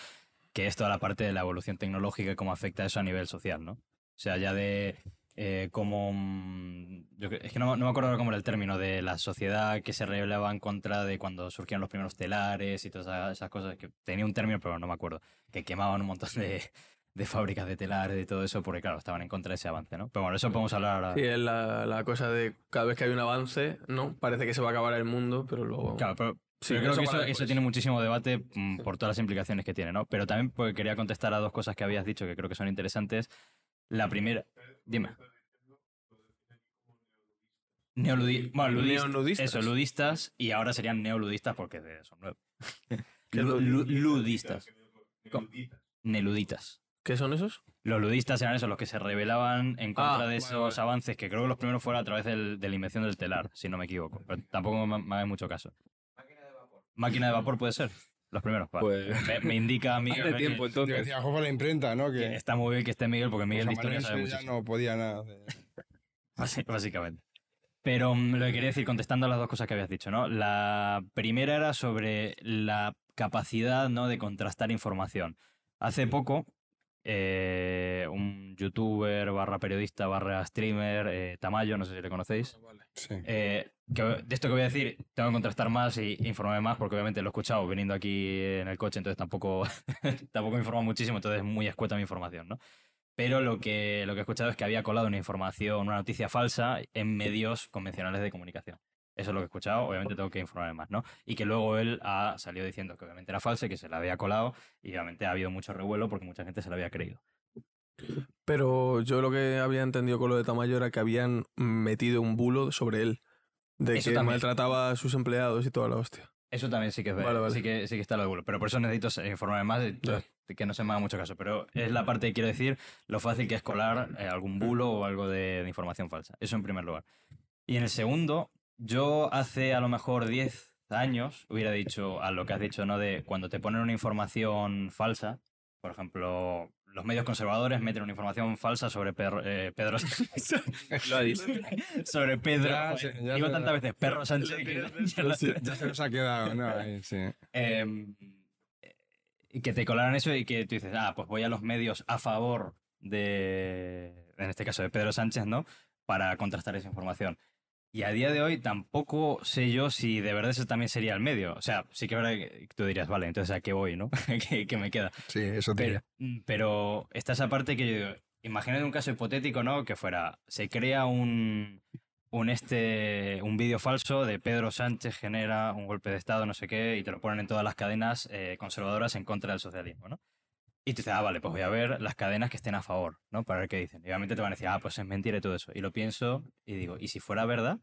que es toda la parte de la evolución tecnológica y cómo afecta eso a nivel social, ¿no? O sea, ya de eh, cómo, mm, yo es que no, no me acuerdo cómo era el término, de la sociedad que se rebelaba en contra de cuando surgieron los primeros telares y todas esas, cosas, que tenía un término, pero no me acuerdo, que quemaban un montón de, de fábricas de telares y todo eso, porque claro, estaban en contra de ese avance, ¿no? Pero bueno, eso podemos hablar ahora. Sí, es la, la cosa de cada vez que hay un avance, ¿no? Parece que se va a acabar el mundo, pero luego... Claro, pero, Sí, pero creo eso que eso, eso tiene muchísimo debate mm, por todas las implicaciones que tiene, ¿no? Pero también porque quería contestar a dos cosas que habías dicho que creo que son interesantes. La primera, dime. Neoludi bueno, ludis- Neonudistas. Eso, ludistas, y ahora serían neoludistas porque de- son nuevos. ¿Qué es Lu- lu- lu- ludistas. Neluditas. ¿Qué son esos? Los ludistas eran esos, los que se rebelaban en contra Ah, de esos avances, que creo que los primeros fueron a través del- de la invención del telar, si no me equivoco. Pero tampoco me, me hagáis mucho caso. Máquina de vapor puede ser. Los primeros. Pues- me, me indica Miguel Hace que- tiempo Yo entonces. decía, la imprenta, ¿no? que Que está muy bien que esté Miguel, porque Miguel de José historia sabe mucho. ya no podía nada. de- Básicamente. Pero mm, lo que quería decir, contestando a las dos cosas que habías dicho, ¿no? La primera era sobre la capacidad, ¿no? De contrastar información. Hace poco, eh, un youtuber barra periodista barra streamer, eh, Tamayo, no sé si le conocéis, Sí. eh, que de esto que voy a decir, tengo que contrastar más y informarme más, porque obviamente lo he escuchado viniendo aquí en el coche, entonces tampoco, tampoco me informo muchísimo, entonces es muy escueta mi información, ¿no? Pero lo que, lo que he escuchado es que había colado una información, una noticia falsa en medios convencionales de comunicación. Eso es lo que he escuchado, obviamente tengo que informarme más, ¿no? Y que luego él ha salido diciendo que obviamente era falsa y que se la había colado y obviamente ha habido mucho revuelo porque mucha gente se la había creído. Pero yo lo que había entendido con lo de Tamayo era que habían metido un bulo sobre él. De Eso que también. maltrataba a sus empleados y toda la hostia. Eso también sí que es Vale, vale. Sí, que, sí que está lo de Google. Pero por eso necesito informarme más, entonces, que no se me haga mucho caso. Pero es la parte que quiero decir, lo fácil que es colar eh, algún bulo o algo de, de información falsa. Eso en primer lugar. Y en el segundo, yo hace a lo mejor 10 años hubiera dicho a lo que has dicho, ¿no? De cuando te ponen una información falsa, por ejemplo, los medios conservadores meten una información falsa sobre Pedro, eh, Pedro Lo ha dicho. sobre Pedro. Ya joder, se- ya digo tantas veces Perro Sánchez. ya se nos ha quedado, ¿no? Ahí, sí. Em, y que te colaran eso y que tú dices, ah, pues voy a los medios a favor de, en este caso de Pedro Sánchez, ¿no? Para contrastar esa información. Y a día de hoy tampoco sé yo si de verdad ese también sería el medio. O sea, sí que que tú dirías, vale, entonces a qué voy, ¿no? ¿Qué, qué me queda? Sí, eso te Pero, mm, pero está esa parte que yo digo, imagínate un caso hipotético, ¿no? Que fuera, se crea un, un, este, un vídeo falso de Pedro Sánchez genera un golpe de Estado, no sé qué, y te lo ponen en todas las cadenas eh, conservadoras en contra del socialismo, ¿no? Y tú dices, ah, vale, pues voy a ver las cadenas que estén a favor, ¿no? Para ver qué dicen. Y obviamente te van a decir, ah, pues es mentira y todo eso. Y lo pienso y digo, ¿y si fuera verdad?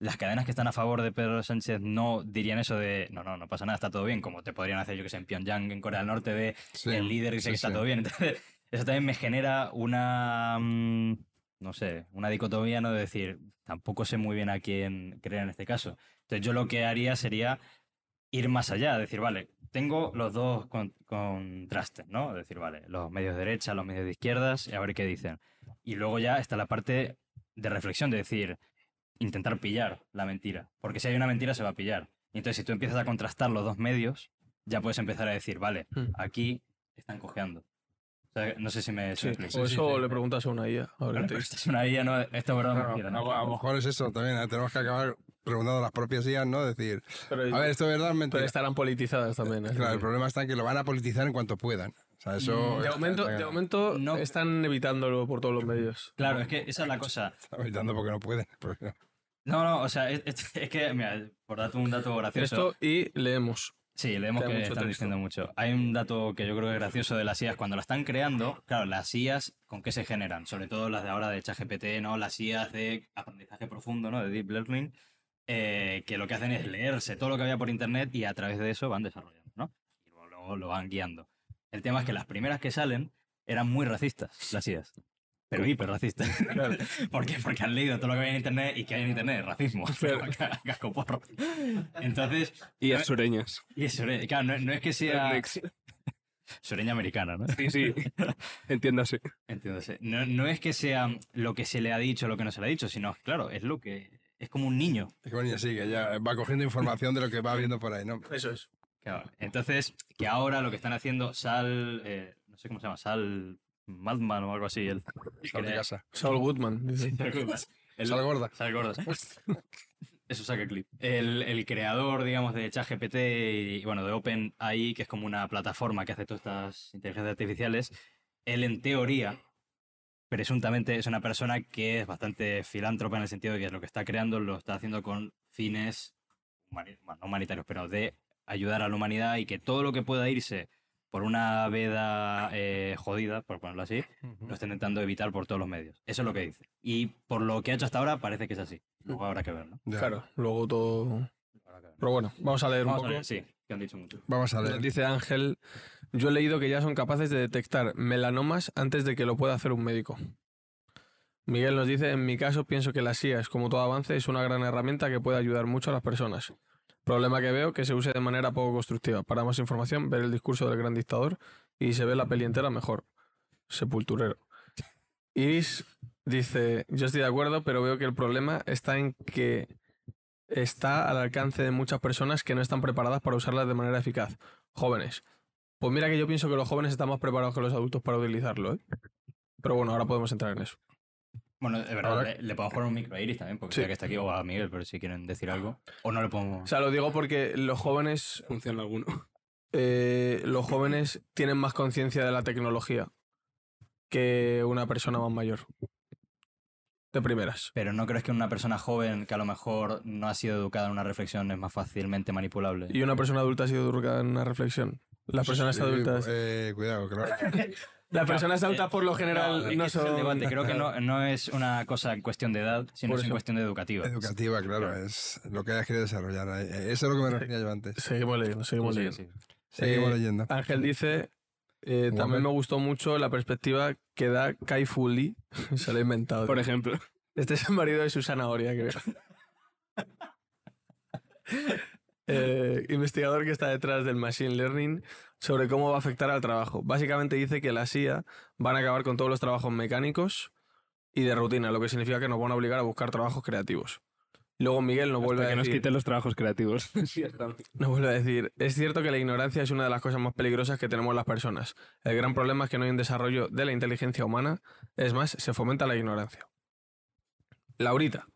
Las cadenas que están a favor de Pedro Sánchez no dirían eso de, no, no, no pasa nada, está todo bien, como te podrían hacer, yo que sé, en Pyongyang, en Corea del Norte, de Sí, el líder dice sí, que está sí. todo bien. Entonces, eso también me genera una, mm, no sé, una dicotomía, ¿no? De decir, tampoco sé muy bien a quién creer en este caso. Entonces, yo lo que haría sería ir más allá, decir, vale, tengo los dos con- contrastes, ¿no? Decir, vale, los medios de derecha, los medios de izquierdas, y a ver qué dicen. Y luego ya está la parte de reflexión, de decir, intentar pillar la mentira. Porque si hay una mentira, se va a pillar. Y entonces, si tú empiezas a contrastar los dos medios, ya puedes empezar a decir, vale, Hmm. aquí están cojeando. Sea, no sé si me, Sí, me o sí, eso sí. le preguntas a una IA. a ver te esto es una IA, no, esto es verdad Claro, mentira, a, ¿no? a lo mejor es eso también. ¿eh? Tenemos que acabar preguntando a las propias IAS, ¿no? Decir, Pero, a ver, esto es verdad o pero mentira. estarán politizadas también. así Claro, el problema está en que lo van a politizar en cuanto puedan. O sea, eso... Mm, de momento, de momento No. están evitándolo por todos los medios. Claro, es que esa es la cosa. está evitando porque no pueden. porque no. No, no, o sea, es, es- es que, mira, por darte un dato gracioso. Esto y leemos. Sí, leemos que mucho están texto. diciendo mucho. Hay un dato que yo creo que es gracioso de las IAs. Cuando la están creando, claro, las IAs, ¿con qué se generan? Sobre todo las de ahora de ChatGPT, ¿no? Las IAs de aprendizaje profundo, ¿no? De Deep Learning, eh, que lo que hacen es leerse todo lo que había por internet y a través de eso van desarrollando, ¿no? Y luego, luego lo van guiando. El tema es que las primeras que salen eran muy racistas, las IAs. Pero hiper racistas. ¿Por qué? Porque han leído todo lo que había en internet y que hay en internet, racismo. Casco porro. Entonces, Y a sureñas. y eso, eh, claro, no, no es que sea sureña americana, ¿no? Sí, sí. Entiéndase. Entiéndase. No, no es que sea lo que se le ha dicho, lo que no se le ha dicho, sino, claro, es lo que... Es como un niño. Es que bueno, ya sí, que ya va cogiendo información de lo que va viendo por ahí, ¿no? Eso es. Claro. Entonces, que ahora lo que están haciendo, Sal... eh, no sé cómo se llama, Sal... Madman o algo así. El, Sal de casa. Saul Goodman. dice. el- Sal gorda. Sal gorda. Eso saca el clip. El, el creador, digamos, de ChatGPT y, bueno, de OpenAI, que es como una plataforma que hace todas estas inteligencias artificiales, él en teoría, presuntamente, es una persona que es bastante filántropa en el sentido de que lo que está creando lo está haciendo con fines bueno, no humanitarios, pero de ayudar a la humanidad y que todo lo que pueda irse por una veda eh, jodida, por ponerlo así, lo está intentando evitar por todos los medios. Eso es lo que dice. Y por lo que ha hecho hasta ahora, parece que es así. Luego habrá que ver, ¿no? Ya. Claro, luego todo. Pero bueno, vamos a leer Vamos un a poco. sí, que han dicho mucho. Vamos a leer. Dice Ángel, yo he leído que ya son capaces de detectar melanomas antes de que lo pueda hacer un médico. Miguel nos dice, en mi caso pienso que las IAS, como todo avance, es una gran herramienta que puede ayudar mucho a las personas. Problema que veo que se use de manera poco constructiva. Para más información, ver el discurso del gran dictador y se ve la peli entera mejor. Sepulturero. Iris dice, yo estoy de acuerdo, pero veo que el problema está en que está al alcance de muchas personas que no están preparadas para usarlas de manera eficaz. Jóvenes. Pues mira que yo pienso que los jóvenes están más preparados que los adultos para utilizarlo, ¿eh? Pero bueno, ahora podemos entrar en eso. Bueno, es verdad, Ahora- le, le podemos poner un micro a Iris también, porque Sí. ya que está aquí, o a Miguel, pero si quieren decir algo. O no le O podemos... sea, lo digo porque los jóvenes, Funciona alguno. eh, los jóvenes tienen más conciencia de la tecnología que una persona más mayor. De primeras. Pero no crees que una persona joven que a lo mejor no ha sido educada en una reflexión es más fácilmente manipulable. Y una persona adulta ha sido educada en una reflexión. Las personas Sí, adultas. eh, cuidado, claro. Las personas adultas por lo general no ese es el son. debate. Creo que no, no es una cosa en cuestión de edad, sino es en cuestión de educativa. Educativa, claro, es lo que hayas querido desarrollar. ahí. Eh, Eso es lo que me refería yo antes. Seguimos leyendo, seguimos Sí, leyendo. sí. Seguimos Eh, leyendo. Ángel dice, eh, también me gustó mucho la perspectiva que da Kai Fu Lee, se lo he inventado. Por ejemplo. Este es el marido de Susana Oria, creo. Eh, investigador que está detrás del Machine Learning sobre cómo va a afectar al trabajo. Básicamente dice que las IA van a acabar con todos los trabajos mecánicos y de rutina, lo que significa que nos van a obligar a buscar trabajos creativos. Luego Miguel nos vuelve, Hasta a que nos decir, quiten los trabajos creativos. nos vuelve a decir, es cierto que la ignorancia es una de las cosas más peligrosas que tenemos las personas. El gran problema es que no hay un desarrollo de la inteligencia humana, es más, se fomenta la ignorancia. Laurita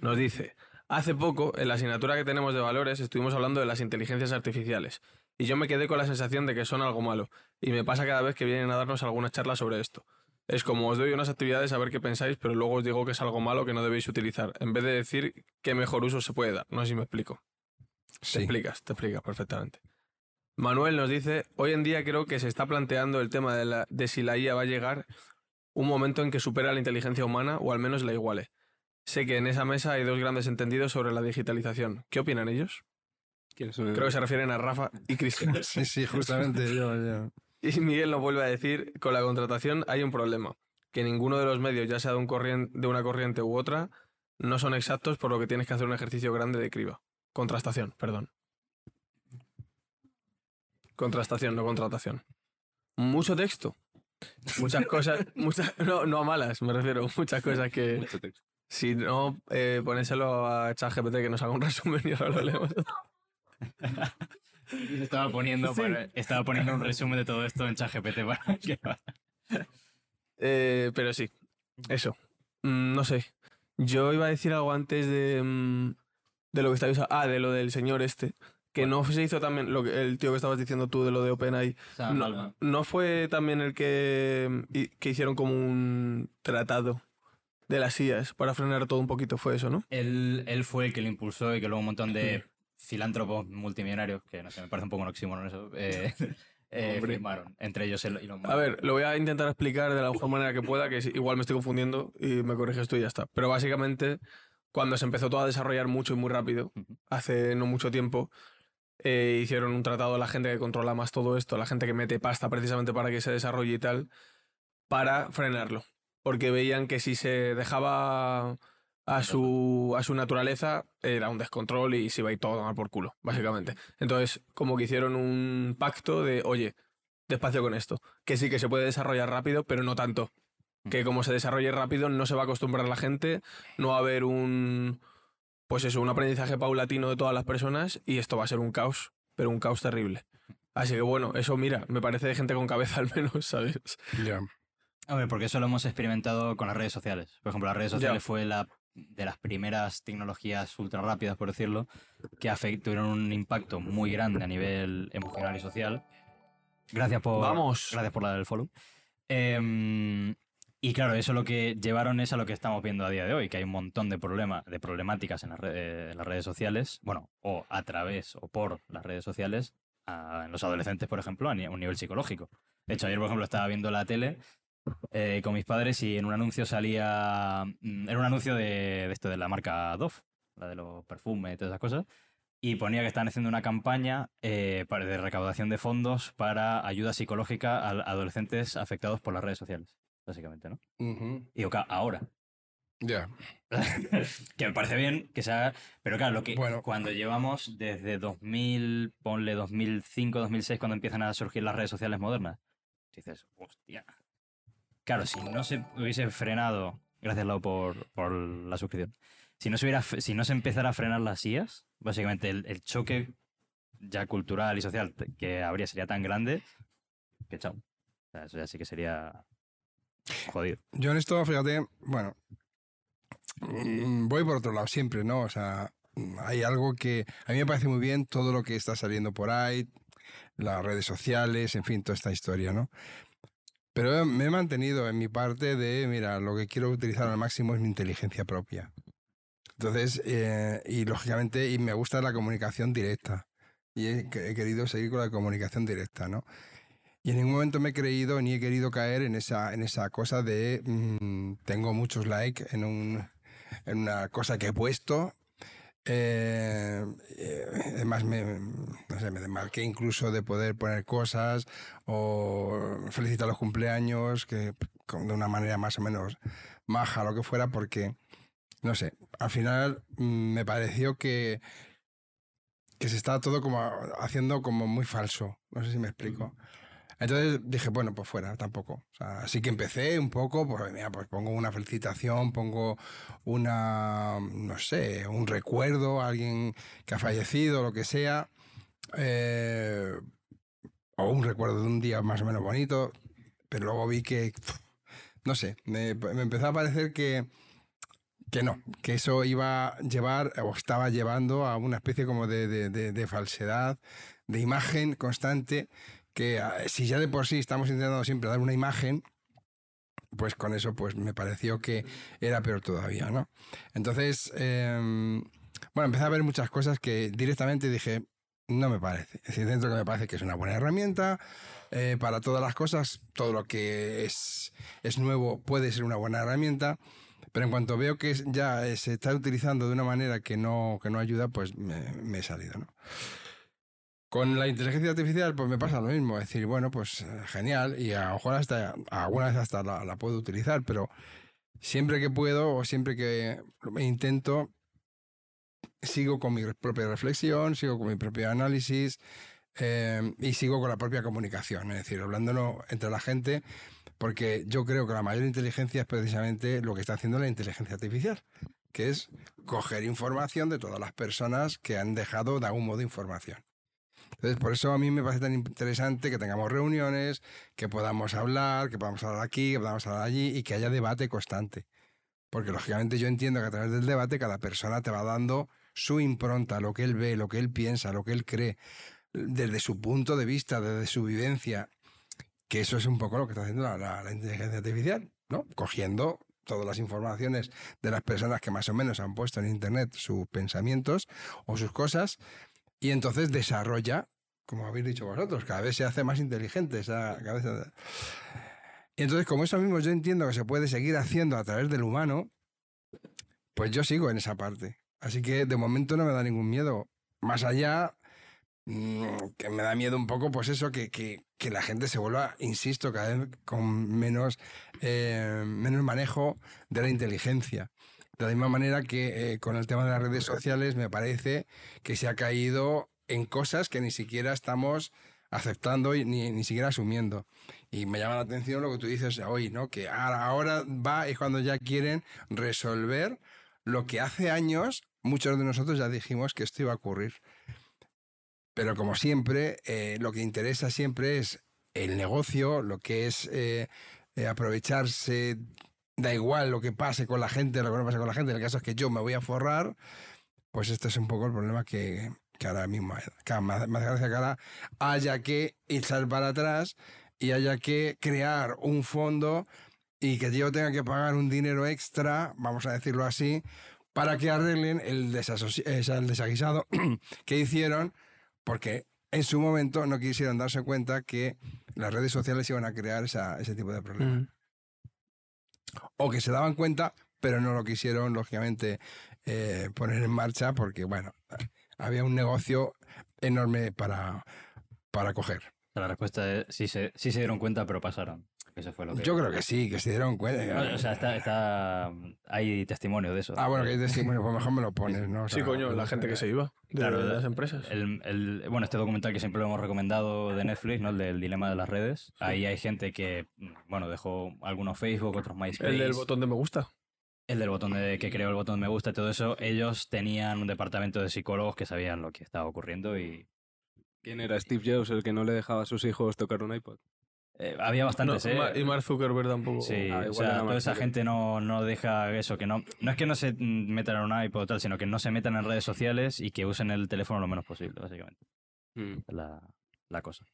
nos dice, hace poco en la asignatura que tenemos de valores estuvimos hablando de las inteligencias artificiales y yo me quedé con la sensación de que son algo malo y me pasa cada vez que vienen a darnos alguna charla sobre esto. Es como os doy unas actividades a ver qué pensáis, pero luego os digo que es algo malo que no debéis utilizar, en vez de decir qué mejor uso se puede dar. No sé si me explico. Te Sí. explicas, te explicas perfectamente. Manuel nos dice, hoy en día creo que se está planteando el tema de, la- de si la IA va a llegar un momento en que supera la inteligencia humana o al menos la iguale. Sé que en esa mesa hay dos grandes entendidos sobre la digitalización. ¿Qué opinan ellos? Creo que se refieren a Rafa y Cristian. Sí, sí, justamente yo, yo. Y Miguel nos vuelve a decir, con la contratación hay un problema, que ninguno de los medios, ya sea de, un corrien- de una corriente u otra, no son exactos, por lo que tienes que hacer un ejercicio grande de criba. Contrastación, perdón. Contrastación, no contratación. Mucho texto. Muchas cosas, muchas, no, no a malas, me refiero, muchas cosas que Mucho texto. Si no, eh, ponéselo a ChatGPT que nos haga un resumen y ahora lo leemos. Estaba poniendo, Sí. para- estaba poniendo un resumen de todo esto en ChatGPT para que... Eh, pero sí, eso. Mm, no sé. Yo iba a decir algo antes de, mm, de lo que estabais... Ah, de lo del señor este. Que no se hizo también lo que, el tío que estabas diciendo tú de lo de OpenAI. No, no fue también el que, que hicieron como un tratado de las IAS para frenar todo un poquito, fue eso, ¿no? Él, él fue el que lo impulsó y que luego un montón de filántropos multimillonarios, que no sé, me parece un poco un oxímoron eso, eh, eh, firmaron. Entre ellos el- Elon Musk. A ver, lo voy a intentar explicar de la mejor manera que pueda, que es- igual me estoy confundiendo y me corriges tú y ya está. Pero básicamente, cuando se empezó todo a desarrollar mucho y muy rápido, hace no mucho tiempo, eh, hicieron un tratado a la gente que controla más todo esto, la gente que mete pasta precisamente para que se desarrolle y tal, para frenarlo. Porque veían que si se dejaba a su, a su naturaleza, era un descontrol y se iba a ir todo a tomar por culo, básicamente. Entonces, como que hicieron un pacto de, oye, despacio con esto, que sí que se puede desarrollar rápido, pero no tanto. Que como se desarrolle rápido, no se va a acostumbrar la gente, no va a haber un, pues eso, un aprendizaje paulatino de todas las personas y esto va a ser un caos, pero un caos terrible. Así que bueno, eso mira, me parece de gente con cabeza al menos, ¿sabes? Ya. Hombre, porque eso lo hemos experimentado con las redes sociales. Por ejemplo, las redes sociales fue la de las primeras tecnologías ultra rápidas, por decirlo, que tuvieron un impacto muy grande a nivel emocional y social. Gracias por, Vamos. Gracias por la del follow. Em, y claro, eso lo que llevaron es a lo que estamos viendo a día de hoy, que hay un montón de problemas, de problemáticas en las, re- en las redes sociales, bueno, o a través o por las redes sociales, a- en los adolescentes, por ejemplo, a ni- a un nivel psicológico. De hecho, ayer, por ejemplo, estaba viendo la tele eh, con mis padres y en un anuncio salía. mm, Era un anuncio de, de esto de la marca Dove, la de los perfumes y todas esas cosas. Y ponía que están haciendo una campaña eh, para- de recaudación de fondos para ayuda psicológica a adolescentes afectados por las redes sociales, básicamente, ¿no? Y "Ca- ahora. Ya. que me parece bien que se haga. Pero claro, lo que Bueno. cuando llevamos desde 2000, ponle 2005, 2006, cuando empiezan a surgir las redes sociales modernas, dices, hostia. Claro, si no se hubiese frenado, gracias Lau por, por la suscripción, si no, se hubiera, si no se empezara a frenar las IAS, básicamente el, el choque ya cultural y social que habría sería tan grande que chao. O sea, eso ya sí que sería jodido. Yo en esto, fíjate, bueno, mm, voy por otro lado siempre, ¿no? O sea, mm, hay algo que a mí me parece muy bien todo lo que está saliendo por ahí, las redes sociales, en fin, toda esta historia, ¿no? Pero me he mantenido en mi parte de, mira, lo que quiero utilizar al máximo es mi inteligencia propia. Entonces, eh, y lógicamente, y me gusta la comunicación directa. Y he, he querido seguir con la comunicación directa, ¿no? Y en ningún momento me he creído ni he querido caer en esa, en esa cosa de mm, tengo muchos likes en, un, en una cosa que he puesto. Eh, eh, además, me, no sé, me desmarqué incluso de poder poner cosas o felicitar los cumpleaños que, de una manera más o menos maja, lo que fuera, porque, no sé, al final mm, me pareció que, que se estaba todo como haciendo como muy falso. No sé si me explico. Entonces dije, bueno, pues fuera, tampoco. O sea, así que empecé un poco, pues mira, pues pongo una felicitación, pongo una, no sé, un recuerdo a alguien que ha fallecido, lo que sea, eh, o un recuerdo de un día más o menos bonito, pero luego vi que, no sé, me, me empezó a parecer que, que no, que eso iba a llevar o estaba llevando a una especie como de, de- de- de falsedad, de imagen constante, que ah, si ya de por sí estamos intentando siempre dar una imagen, pues con eso pues me pareció que era peor todavía, ¿no? Entonces, em, bueno, empecé a ver muchas cosas que directamente dije, no me parece. Es decir, dentro que me parece que es una buena herramienta eh, para todas las cosas, todo lo que es, es nuevo puede ser una buena herramienta, pero en cuanto veo que ya eh, se está utilizando de una manera que no, que no ayuda, pues me, me he salido, ¿no? Con la inteligencia artificial, pues me pasa lo mismo. Es decir, bueno, pues eh, genial, y a lo mejor hasta, alguna vez hasta la, la puedo utilizar, pero siempre que puedo o siempre que intento, sigo con mi propia reflexión, sigo con mi propio análisis, eh, y sigo con la propia comunicación, es decir, hablándolo entre la gente, porque yo creo que la mayor inteligencia es precisamente lo que está haciendo la inteligencia artificial, que es coger información de todas las personas que han dejado de algún modo información. Entonces, por eso a mí me parece tan interesante que tengamos reuniones, que podamos hablar, que podamos hablar aquí, que podamos hablar allí y que haya debate constante. Porque lógicamente yo entiendo que a través del debate cada persona te va dando su impronta, lo que él ve, lo que él piensa, lo que él cree, desde su punto de vista, desde su vivencia, que eso es un poco lo que está haciendo la, la- inteligencia artificial, ¿no? Cogiendo todas las informaciones de las personas que más o menos han puesto en Internet sus pensamientos o sus cosas y entonces desarrolla, como habéis dicho vosotros, cada vez se hace más inteligente. esa- Y entonces, como eso mismo yo entiendo que se puede seguir haciendo a través del humano, pues yo sigo en esa parte. Así que de momento no me da ningún miedo. Más allá, mm, que me da miedo un poco, pues eso, que, que- que la gente se vuelva, insisto, cada vez con menos, eh, menos manejo de la inteligencia. De la misma manera que eh, con el tema de las redes sociales me parece que se ha caído en cosas que ni siquiera estamos aceptando y ni, ni siquiera asumiendo. Y me llama la atención lo que tú dices hoy, ¿no? Que ahora, ahora va es cuando ya quieren resolver lo que hace años muchos de nosotros ya dijimos que esto iba a ocurrir. Pero como siempre, eh, lo que interesa siempre es el negocio, lo que es eh, eh, aprovecharse, da igual lo que pase con la gente, lo que no pase con la gente, el caso es que yo me voy a forrar, pues este es un poco el problema que, que ahora mismo. Que más, más gracia que ahora haya que echar para atrás y haya que crear un fondo y que yo tenga que pagar un dinero extra, vamos a decirlo así, para que arreglen el, eh, el desaguisado que hicieron, porque en su momento no quisieron darse cuenta que las redes sociales iban a crear esa- ese tipo de problemas. Mm. O que se daban cuenta, pero no lo quisieron, lógicamente, eh, poner en marcha, porque, bueno, había un negocio enorme para, para coger. La respuesta es sí se, sí se dieron cuenta, pero pasaron. Eso fue lo que... Yo creo que sí, que se dieron cuenta. O sea, está, está, hay testimonio de eso. Ah, bueno, que hay testimonio, pues mejor me lo pones, ¿no? O Sí, coño, la gente que se iba de Claro, las empresas. El, el- bueno, este documental que siempre lo hemos recomendado de Netflix, ¿no? El del dilema de las redes. Ahí hay gente que, bueno, dejó algunos Facebook, otros MySpace. El del botón de me gusta. El del botón de que creó el botón me gusta y todo eso. Ellos tenían un departamento de psicólogos que sabían lo que estaba ocurriendo y ¿Quién era Steve Jobs el que no le dejaba a sus hijos tocar un iPod? eh, había bastantes, No, ¿eh? Y Mark Zuckerberg tampoco. Sí, Ah, o sea, toda esa gente no, no deja eso, que no, no es que no se metan en un iPod o tal, sino que no se metan en redes sociales y que usen el teléfono lo menos posible, básicamente. Mm. la, la cosa.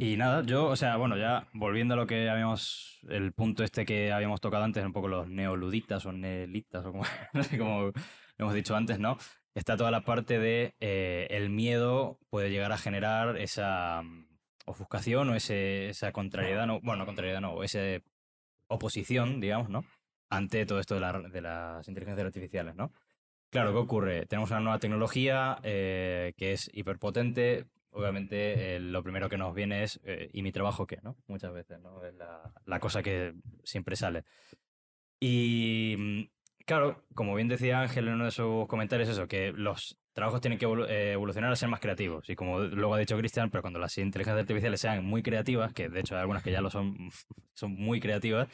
Y nada, yo, o sea, bueno, ya volviendo a lo que habíamos, el punto este que habíamos tocado antes, un poco los neoluditas o neelitas, o como, no hemos dicho antes, ¿no? Está toda la parte de eh, el miedo puede llegar a generar esa mm, ofuscación o ese, esa contrariedad, no, bueno, no contrariedad, no, esa oposición, digamos, ¿no? Ante todo esto de, la- de las inteligencias artificiales, ¿no? Claro, ¿qué ocurre? Tenemos una nueva tecnología eh, que es hiperpotente. Obviamente, eh, lo primero que nos viene es, eh, ¿y mi trabajo qué? ¿no? Muchas veces, ¿no? Es la, cosa que siempre sale. Y mm, claro, como bien decía Ángel en uno de sus comentarios, eso, que los trabajos tienen que eh, evolucionar a ser más creativos. Y como luego ha dicho Cristian, pero cuando las inteligencias artificiales sean muy creativas, que de hecho hay algunas que ya lo son, son muy creativas,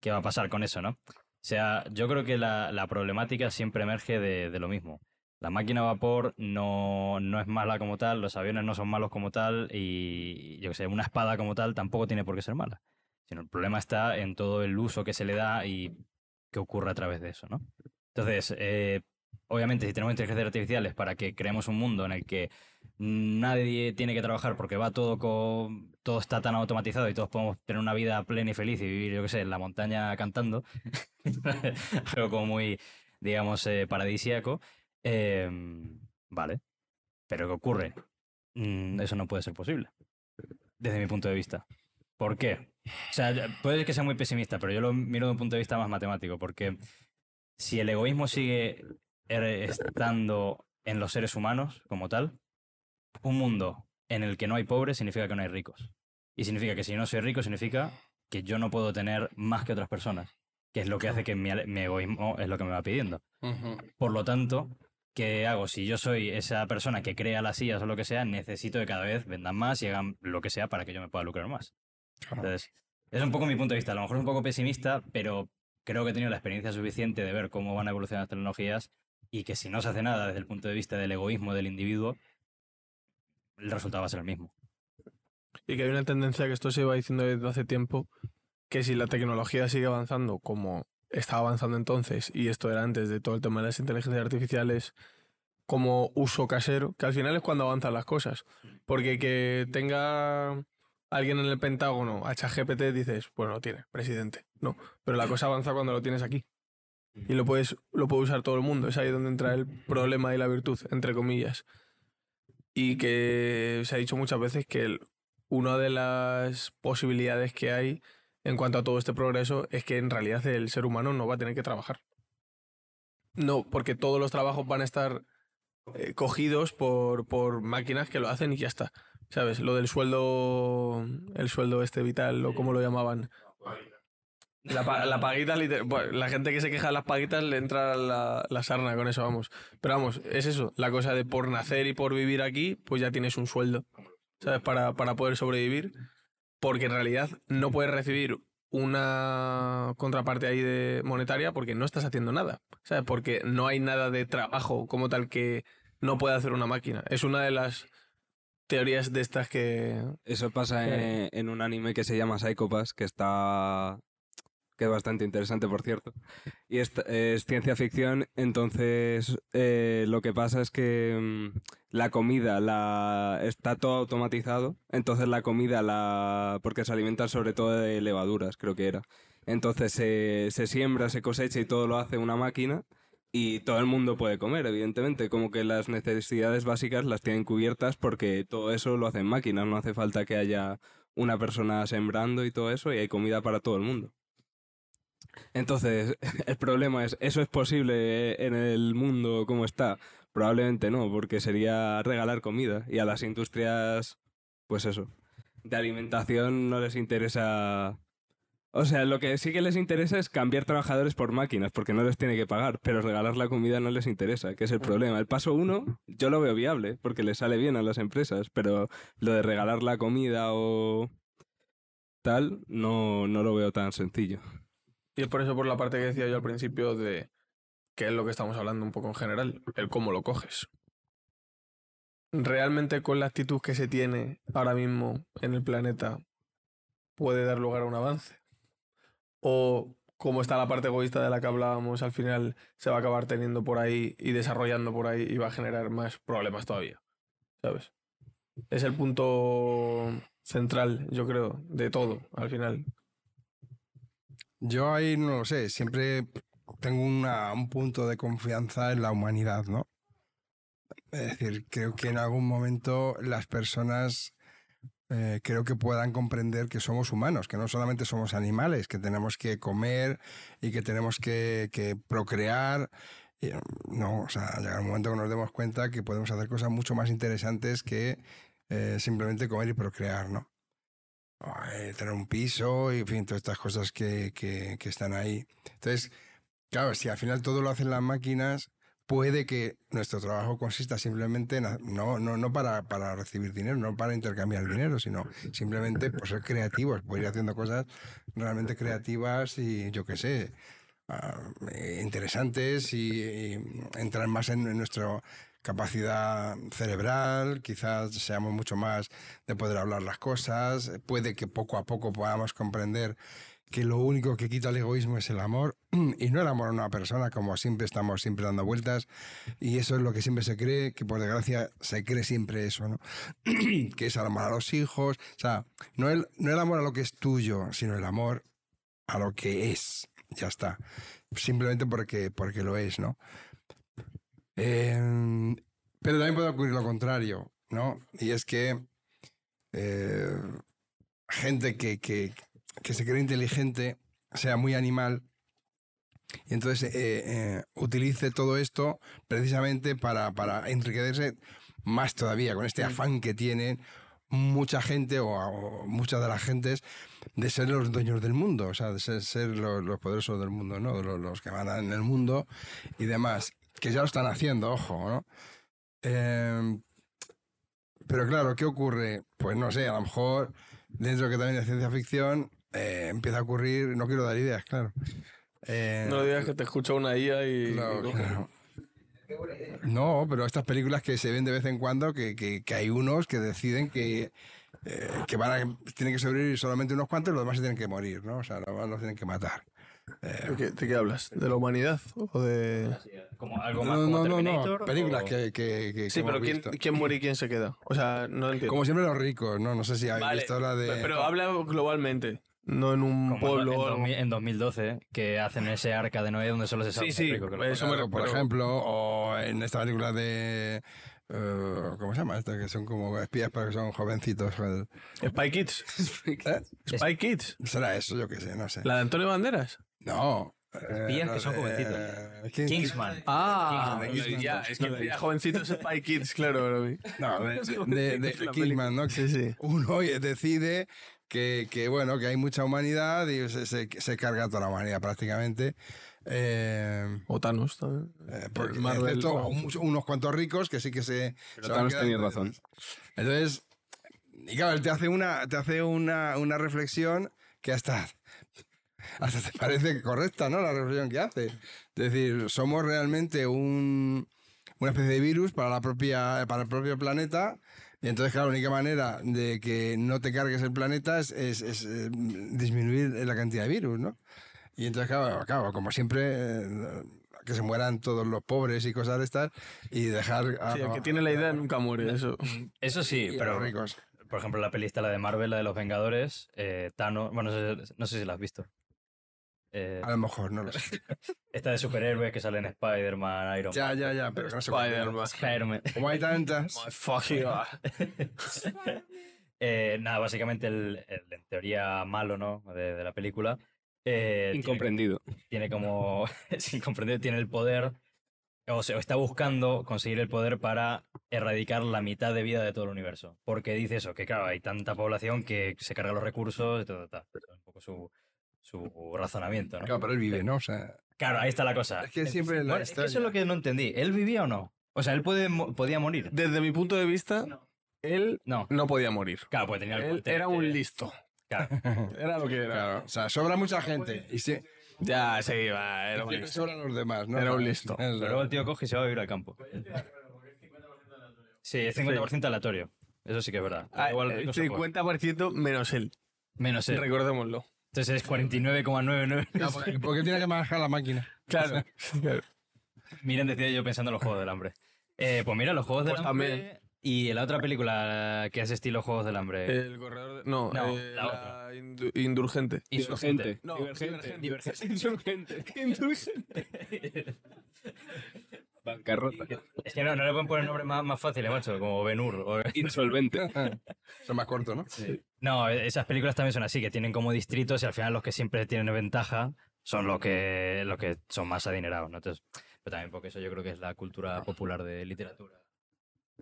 ¿qué va a pasar con eso, no? O sea, yo creo que la, problemática siempre emerge de lo mismo. La máquina a vapor no, no es mala como tal, los aviones no son malos como tal y yo que sé, una espada como tal tampoco tiene por qué ser mala. Sino el problema está en todo el uso que se le da y qué ocurre a través de eso, ¿no? Entonces, eh, obviamente, si tenemos inteligencias artificiales para que creemos un mundo en el que nadie tiene que trabajar porque va todo con, todo está tan automatizado y todos podemos tener una vida plena y feliz y vivir, yo qué sé, en la montaña cantando, algo como muy, digamos, eh, paradisíaco, eh, vale. Pero ¿qué ocurre? Mm, eso no puede ser posible, desde mi punto de vista. ¿Por qué? O sea, puede que sea muy pesimista, pero yo lo miro de un punto de vista más matemático, porque si el egoísmo sigue er- estando en los seres humanos como tal, un mundo en el que no hay pobres significa que no hay ricos. Y significa que si no soy rico, significa que yo no puedo tener más que otras personas, que es lo que hace que mi egoísmo es lo que me va pidiendo. Por lo tanto, ¿qué hago? Si yo soy esa persona que crea las sillas o lo que sea, necesito que cada vez vendan más y hagan lo que sea para que yo me pueda lucrar más. Entonces, es un poco mi punto de vista. A lo mejor es un poco pesimista, pero creo que he tenido la experiencia suficiente de ver cómo van a evolucionar las tecnologías y que si no se hace nada desde el punto de vista del egoísmo del individuo, el resultado va a ser el mismo. Y que hay una tendencia que esto se iba diciendo desde hace tiempo, que si la tecnología sigue avanzando como estaba avanzando entonces, y esto era antes de todo el tema de las inteligencias artificiales, como uso casero, que al final es cuando avanzan las cosas. Porque que tenga alguien en el Pentágono, HGPT, dices, bueno, lo tiene, presidente. No, pero la cosa avanza cuando lo tienes aquí. Y lo, puedes, lo puede usar todo el mundo. Es ahí donde entra el problema y la virtud, entre comillas. Y que se ha dicho muchas veces que una de las posibilidades que hay en cuanto a todo este progreso es que en realidad el ser humano no va a tener que trabajar. No, porque todos los trabajos van a estar eh, cogidos por, por máquinas que lo hacen y ya está. ¿Sabes? Lo del sueldo, el sueldo este vital o como lo llamaban. La, pa- la paguita, la gente que se queja de las paguitas le entra la, la sarna con eso, vamos. Pero vamos, es eso, la cosa de por nacer y por vivir aquí, pues ya tienes un sueldo, ¿sabes? Para, para poder sobrevivir, porque en realidad no puedes recibir una contraparte ahí de monetaria porque no estás haciendo nada, ¿sabes? Porque no hay nada de trabajo como tal que no pueda hacer una máquina. Es una de las teorías de estas que... Eso pasa en, en un anime que se llama Psycho Pass, que está que es bastante interesante, por cierto. Y es, es ciencia ficción, entonces eh, lo que pasa es que mm, la comida la está todo automatizado, entonces la comida la porque se alimenta sobre todo de levaduras, creo que era. Entonces se, se siembra, se cosecha y todo lo hace una máquina y todo el mundo puede comer, evidentemente, como que las necesidades básicas las tienen cubiertas porque todo eso lo hacen máquinas, no hace falta que haya una persona sembrando y todo eso y hay comida para todo el mundo. Entonces, el problema es, ¿eso es posible en el mundo como está? Probablemente no, porque sería regalar comida y a las industrias, pues eso, de alimentación no les interesa... O sea, lo que sí que les interesa es cambiar trabajadores por máquinas, porque no les tiene que pagar, pero regalar la comida no les interesa, que es el problema. El paso uno, yo lo veo viable, porque le sale bien a las empresas, pero lo de regalar la comida o tal, no, no lo veo tan sencillo. Y es por eso por la parte que decía yo al principio de que es lo que estamos hablando un poco en general, el cómo lo coges. ¿Realmente con la actitud que se tiene ahora mismo en el planeta puede dar lugar a un avance? ¿O como está la parte egoísta de la que hablábamos, al final se va a acabar teniendo por ahí y desarrollando por ahí y va a generar más problemas todavía? ¿Sabes? Es el punto central, yo creo, de todo, al final. Yo ahí no lo sé, siempre tengo una- un punto de confianza en la humanidad, ¿no? Es decir, creo que en algún momento las personas eh, creo que puedan comprender que somos humanos, que no solamente somos animales, que tenemos que comer y que tenemos que, que procrear. Y, no, o sea, llegar un momento que nos demos cuenta que podemos hacer cosas mucho más interesantes que eh, simplemente comer y procrear, ¿no? Tener un piso y en fin, todas estas cosas que, que, están ahí. Entonces, claro, si al final todo lo hacen las máquinas, puede que nuestro trabajo consista simplemente en, no, no, no para, para recibir dinero, no para intercambiar dinero, sino simplemente por ser creativos, por ir haciendo cosas realmente creativas y yo qué sé, ah, interesantes y, entrar más en, nuestra capacidad cerebral, quizás seamos mucho más de poder hablar las cosas, puede que poco a poco podamos comprender que lo único que quita el egoísmo es el amor, y no el amor a una persona, como siempre estamos siempre dando vueltas, y eso es lo que siempre se cree, que por desgracia se cree siempre eso, ¿no? que es el amor a los hijos, o sea, no el, no el amor a lo que es tuyo, sino el amor a lo que es, ya está, simplemente porque, porque lo es, ¿no? Eh, pero también puede ocurrir lo contrario, ¿no? Y es que eh, gente que, que, que se cree inteligente sea muy animal y entonces eh, eh, utilice todo esto precisamente para, para enriquecerse más todavía con este afán que tienen mucha gente o, o muchas de las gentes de ser los dueños del mundo, o sea, de ser, ser los, los poderosos del mundo, ¿no? Los, los que mandan en el mundo y demás. Que ya lo están haciendo, ojo, ¿no? Eh, pero claro, ¿qué ocurre? Pues no sé, a lo mejor dentro que también es ciencia ficción, eh, empieza a ocurrir, no quiero dar ideas, claro. Eh, No digas que te escucha una IA y. claro, y- claro. No, pero estas películas que se ven de vez en cuando, que, que- que hay unos que deciden que, eh, que van a, tienen que sobrevivir solamente unos cuantos y los demás se tienen que morir, ¿no? O sea, los demás los tienen que matar. ¿De qué, de qué hablas? ¿De la humanidad? ¿O de.? Como algo más No, como no, no, Terminator. no. Películas o- que, que, que- Sí, que pero hemos ¿quién, visto. ¿quién muere y quién se queda? O sea, no entiendo. Como siempre los ricos, ¿no? No sé si habéis Vale, visto la de... Pero habla globalmente, no en un como pueblo. en, o algo. 2000 en 2012, que hacen ese arca de Noé donde solo se sabe Sí, sí, rico que lo- eso me Claro, por pero- ejemplo, o en esta película de... eh, ¿Cómo se llama esta? Que son como espías, pero que son jovencitos. Spy Kids. ¿Eh? Spy Kids. Será eso, yo qué sé, no sé. La de Antonio Banderas. No. eh, Espías no que son jovencitos. eh, ¿quién- Kingsman. Ah, Kingsman, Kingsman. ya, es que decía jovencitos Spy Kids, claro, lo vi. No, de, de, de- de Kingman, ¿no? Sí, sí. Uno decide que, que, bueno, que hay mucha humanidad y se, se, se carga toda la humanidad prácticamente. Eh, O Thanos también. eh, porque, Marvel, excepto un- unos cuantos ricos que sí que se. Pero se Thanos tenía razón. Entonces, y claro, él te hace una, te hace una, una reflexión que hasta, hasta te parece correcta, ¿no? La reflexión que hace. Es decir, somos realmente un, una especie de virus para, la propia, para el propio planeta. Y entonces, claro, la única manera de que no te cargues el planeta es, es- es, eh, disminuir la cantidad de virus, ¿no? Y entonces, claro, claro, como siempre, eh, que se mueran todos los pobres y cosas de estas y dejar a, Sí, el que tiene la idea nunca muere, eso. Eso sí, y pero los ricos. por ejemplo la peli está la de Marvel, la de los Vengadores, eh, Thanos, bueno, no sé, no sé si la has visto. Eh, A lo mejor, no lo sé. esta de superhéroes que salen Spider-Man, Iron Ya, Man. ya, ya, pero que no se. Spider-Man. Spider-Man. Como hay tantas. Fucking Eh, nada, básicamente el, el, en teoría malo, ¿no? De, de la película. eh, tiene- Incomprendido. Tiene, como. es incomprendido, tiene el poder. O sea, está buscando conseguir el poder para erradicar la mitad de vida de todo el universo. Porque dice eso, que claro, hay tanta población que se carga los recursos y todo, tal. Es un poco su, su razonamiento, ¿no? Claro, pero él vive, ¿no? O sea, Claro, ahí está la cosa. Es que siempre Bueno, es que eso es lo que no entendí. ¿Él vivía o no? O sea, él puede, podía morir. Desde mi punto de vista, él No. no podía morir. Claro, pues tenía el era un listo. Claro. Era lo que era. claro. O sea, sobra mucha gente. Y sí, Ya, sí, va, era un listo. sobran los demás, ¿no? Era un listo. Pero luego el tío coge y se va a vivir al campo. Sí, es 50% aleatorio. Eso sí que es verdad. Ah, Igual el no se juega. 50% menos él. Menos él. Recordémoslo. Entonces es 49,99. No, porque, porque tiene que manejar la máquina. Claro. claro. Miren, decía yo pensando en los Juegos del Hambre. Eh, pues mira, los Juegos del Pues Hambre... también. Y la otra película que es estilo Juegos del Hambre. El corredor de... No, No, eh, la la, otra. indu- indulgente. Insurgente. No, Divergente. divergente. Insurgente. Indulgente. Bancarrota. Es que no, no le pueden poner nombres más, más fáciles, macho, como Benur. o- Insolvente. Son más cortos, ¿no? No, esas películas también son así, que tienen como distritos y al final los que siempre tienen ventaja son los que, los que son más adinerados, ¿no? Entonces, pero también porque eso yo creo que es la cultura popular de literatura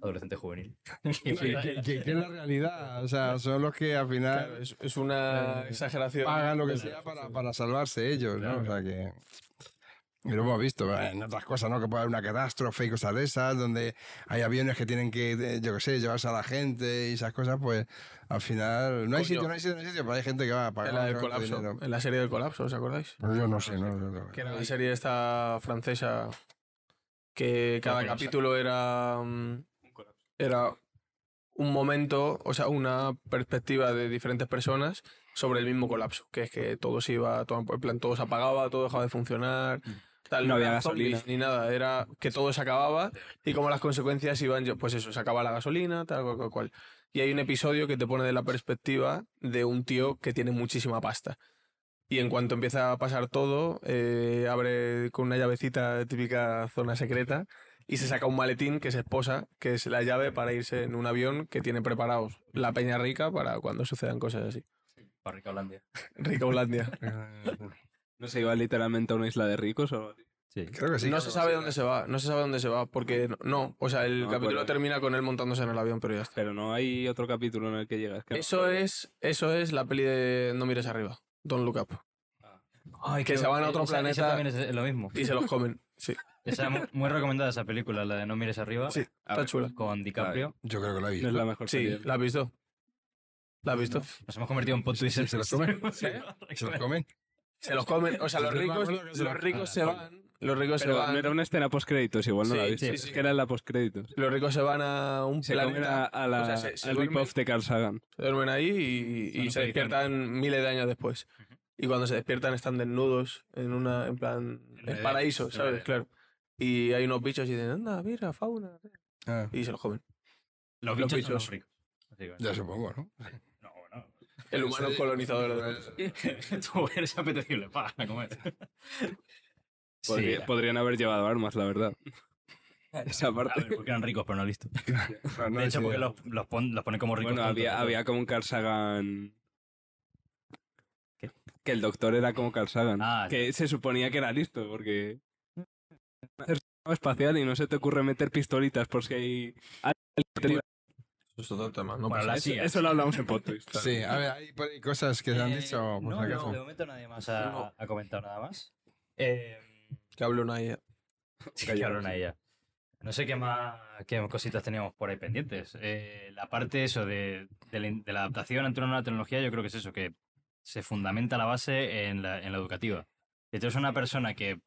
adolescente juvenil. Que, que- que- que es la realidad. O sea, son los que al final Claro, es, es una exageración. pagan lo que sea para, para salvarse ellos, ¿no? O sea que. Y lo hemos visto en otras cosas, ¿no? Que puede haber una catástrofe y cosas de esas, donde hay aviones que tienen que, eh, yo qué sé, llevarse a la gente y esas cosas, pues al final no hay Coño. sitio, no hay sitio, no hay sitio, pero hay gente que va a pagar. En la del no colapso. dinero. En la serie del colapso, ¿os acordáis? Pues yo no sé, ¿no? No- Que era la serie esta francesa que cada colapso. capítulo era mm, era un momento, o sea, una perspectiva de diferentes personas sobre el mismo colapso, que es que todo se iba, todo, en plan, todo se apagaba, todo dejaba de funcionar, tal, No había gasolina. zombies ni nada, era que todo se acababa y como las consecuencias iban, yo- pues eso, se acaba la gasolina, tal, cual, cual, cual. Y hay un episodio que te pone de la perspectiva de un tío que tiene muchísima pasta. Y en cuanto empieza a pasar todo, eh, abre con una llavecita típica zona secreta y se saca un maletín que se esposa, que es la llave para irse en un avión que tiene preparados la peña rica para cuando sucedan cosas así. Para Holandia. Rica Hollandia. ¿No se iba literalmente a una isla de ricos o algo así? Sí. Creo que sí. no se sabe dónde se va, no se sabe dónde se va, porque no- no, o sea, el No capítulo termina con él montándose en el avión, pero ya está. Pero no hay otro capítulo en el que llegas. que no- Eso es, eso es la peli de No mires arriba, Don't Look Up. Ay, Que se van a otro esa- esa planeta. también es lo mismo. Y se los comen. Sí, Esa muy, muy recomendada esa película, la de No mires arriba, sí, está ver. chula. con DiCaprio. Yo creo que lo he No visto. es la mejor Sí, serie. ¿la has visto? ¿La has visto? Nos hemos convertido en pod twisters. ¿Se los comen? Sí. ¿Se los comen? Se los comen, o sea, los ricos, los ricos se van, los ricos se Pero van, no era una escena post-créditos, igual no la Sí, viste. sí, Es sí. que era en la post-créditos. los ricos se van a un Se comen planeta, a, a la, o sea, se- se al duermen- rip-off de Carl Sagan. se duermen ahí y, y Son se despiertan miles de años después. Y cuando se despiertan están desnudos en una, en plan, En en Edén, paraíso, en ¿sabes? Edén. Claro. Y hay unos bichos y dicen, anda, mira, fauna. Ah, Y se los comen. Los Los bichos, son los ricos. Así que- ya supongo, ¿no? El humano Sí. colonizador de Tú eres apetecible para comer. Podría- Sí, podrían haber llevado armas, la verdad. Esa a parte. ver, porque eran ricos, pero no listos. No, no De hecho, porque los, los, pon- los ponen como ricos. Bueno, había, había como un Carl Sagan. ¿Qué? Que el doctor era como Carl Sagan. Ah, que se suponía que era listo, porque. Hacer espacial y no se te ocurre meter pistolitas por si hay. Eso es otro tema. No Bueno, pasa. Eso, CIA. eso lo hablamos en podcast. Sí, a ver, hay cosas que se han Eh, dicho, por no, no, de momento nadie más ha, No. ha comentado nada más. Eh, Que hable una IA. sí, que hablan a ella. No sé qué más qué cositas teníamos por ahí pendientes. Eh, la parte eso de, de la, in- de la adaptación ante una nueva tecnología, yo creo que es eso, que se fundamenta la base en la, en la educativa. Eres una persona que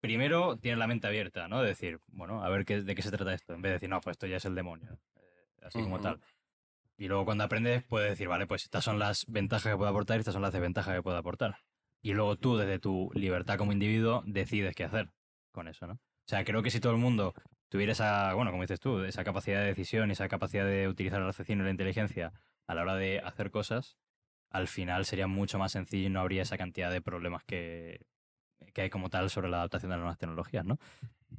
primero tiene la mente abierta, ¿no? De decir, bueno, a ver qué, de qué se trata esto, en vez de decir, no, pues esto ya es el demonio, así como tal. Y luego cuando aprendes, puedes decir, vale, pues estas son las ventajas que puedo aportar y estas son las desventajas que puedo aportar. Y luego tú, desde tu libertad como individuo, decides qué hacer con eso, ¿no? O sea, creo que si todo el mundo tuviera esa, bueno, como dices tú, esa capacidad de decisión y esa capacidad de utilizar el raciocinio y la inteligencia a la hora de hacer cosas, al final sería mucho más sencillo y no habría esa cantidad de problemas que, que hay como tal sobre la adaptación de las nuevas tecnologías, ¿no?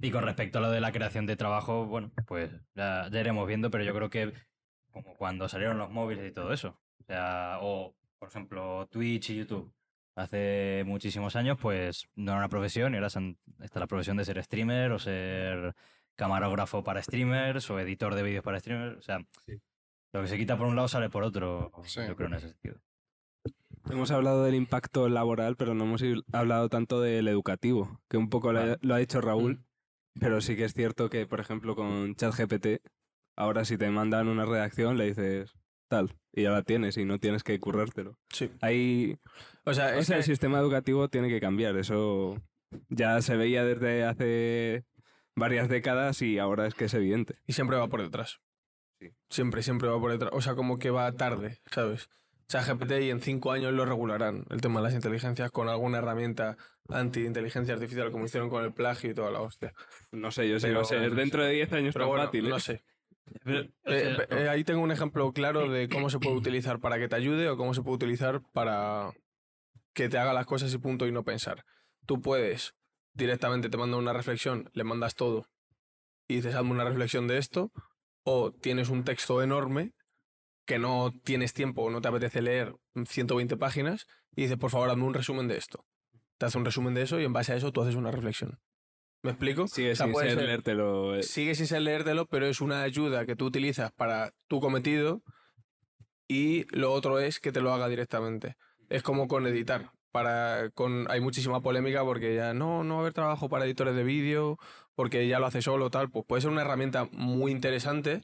Y con respecto a lo de la creación de trabajo, bueno, pues ya, ya iremos viendo, pero yo creo que como cuando salieron los móviles y todo eso, o sea, o por ejemplo Twitch y YouTube, hace muchísimos años, pues no era una profesión y ahora está la profesión de ser streamer o ser camarógrafo para streamers o editor de vídeos para streamers, o sea, lo que se quita por un lado sale por otro, Sí. yo creo en ese sentido. Hemos hablado del impacto laboral, pero no hemos hablado tanto del educativo, que un poco lo ha- Vale. lo ha dicho Raúl, pero sí que es cierto que, por ejemplo, con ChatGPT, ahora si te mandan una redacción le dices tal, y ya la tienes y no tienes que currártelo. Sí. Hay, O sea, o es sea, que- el sistema educativo tiene que cambiar, eso ya se veía desde hace varias décadas y ahora es que es evidente. Y siempre va por detrás. Sí. Siempre, siempre va por detrás. O sea, como que va tarde, ¿sabes? ChatGPT y en cinco años lo regularán, el tema de las inteligencias, con alguna herramienta anti-inteligencia artificial, como hicieron con el plagio y toda la hostia. No sé, yo sé, Pero- no sé, es dentro de 10 años Pero bueno, fácil. ¿eh? no sé. Pero, Eh, eh, ahí tengo un ejemplo claro de cómo se puede utilizar para que te ayude o cómo se puede utilizar para que te haga las cosas y punto y no pensar. Tú puedes directamente te manda una reflexión, le mandas todo y dices hazme una reflexión de esto o tienes un texto enorme que no tienes tiempo o no te apetece leer 120 páginas y dices por favor hazme un resumen de esto. Te hace un resumen de eso y en base a eso tú haces una reflexión. ¿Me explico? Sigue O sea, sin ser ser- leértelo. eh, sigue sin ser leértelo, pero es una ayuda que tú utilizas para tu cometido y lo otro es que te lo haga directamente. Es como con editar. Para, con, hay muchísima polémica porque ya no, no va a haber trabajo para editores de vídeo, porque ya lo hace solo, tal. Pues puede ser una herramienta muy interesante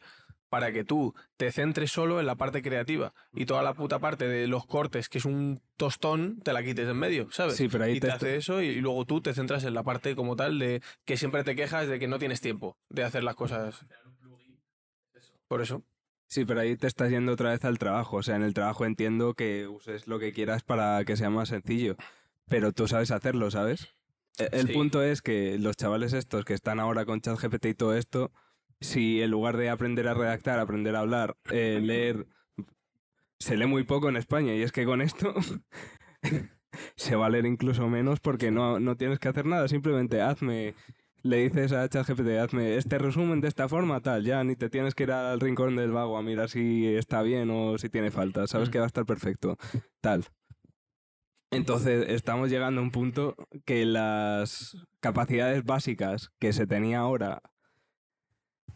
para que tú te centres solo en la parte creativa y toda la puta parte de los cortes, que es un tostón, te la quites en medio, ¿sabes? Sí, pero ahí y te te hace eso y luego tú te centras en la parte como tal de que siempre te quejas de que no tienes tiempo de hacer las cosas. Por eso. Sí, pero ahí te estás yendo otra vez al trabajo. O sea, en el trabajo entiendo que uses lo que quieras para que sea más sencillo. Pero tú sabes hacerlo, ¿sabes? E- El Sí. punto es que los chavales estos que están ahora con ChatGPT y todo esto, si en lugar de aprender a redactar, aprender a hablar, eh, leer, se lee muy poco en España. Y es que con esto se va a leer incluso menos porque no, no tienes que hacer nada. Simplemente hazme le dices a ChatGPT, hazme este resumen de esta forma, tal, ya ni te tienes que ir al rincón del vago a mirar si está bien o si tiene falta, sabes Mm. que va a estar perfecto, tal. Entonces estamos llegando a un punto que las capacidades básicas que se tenía ahora,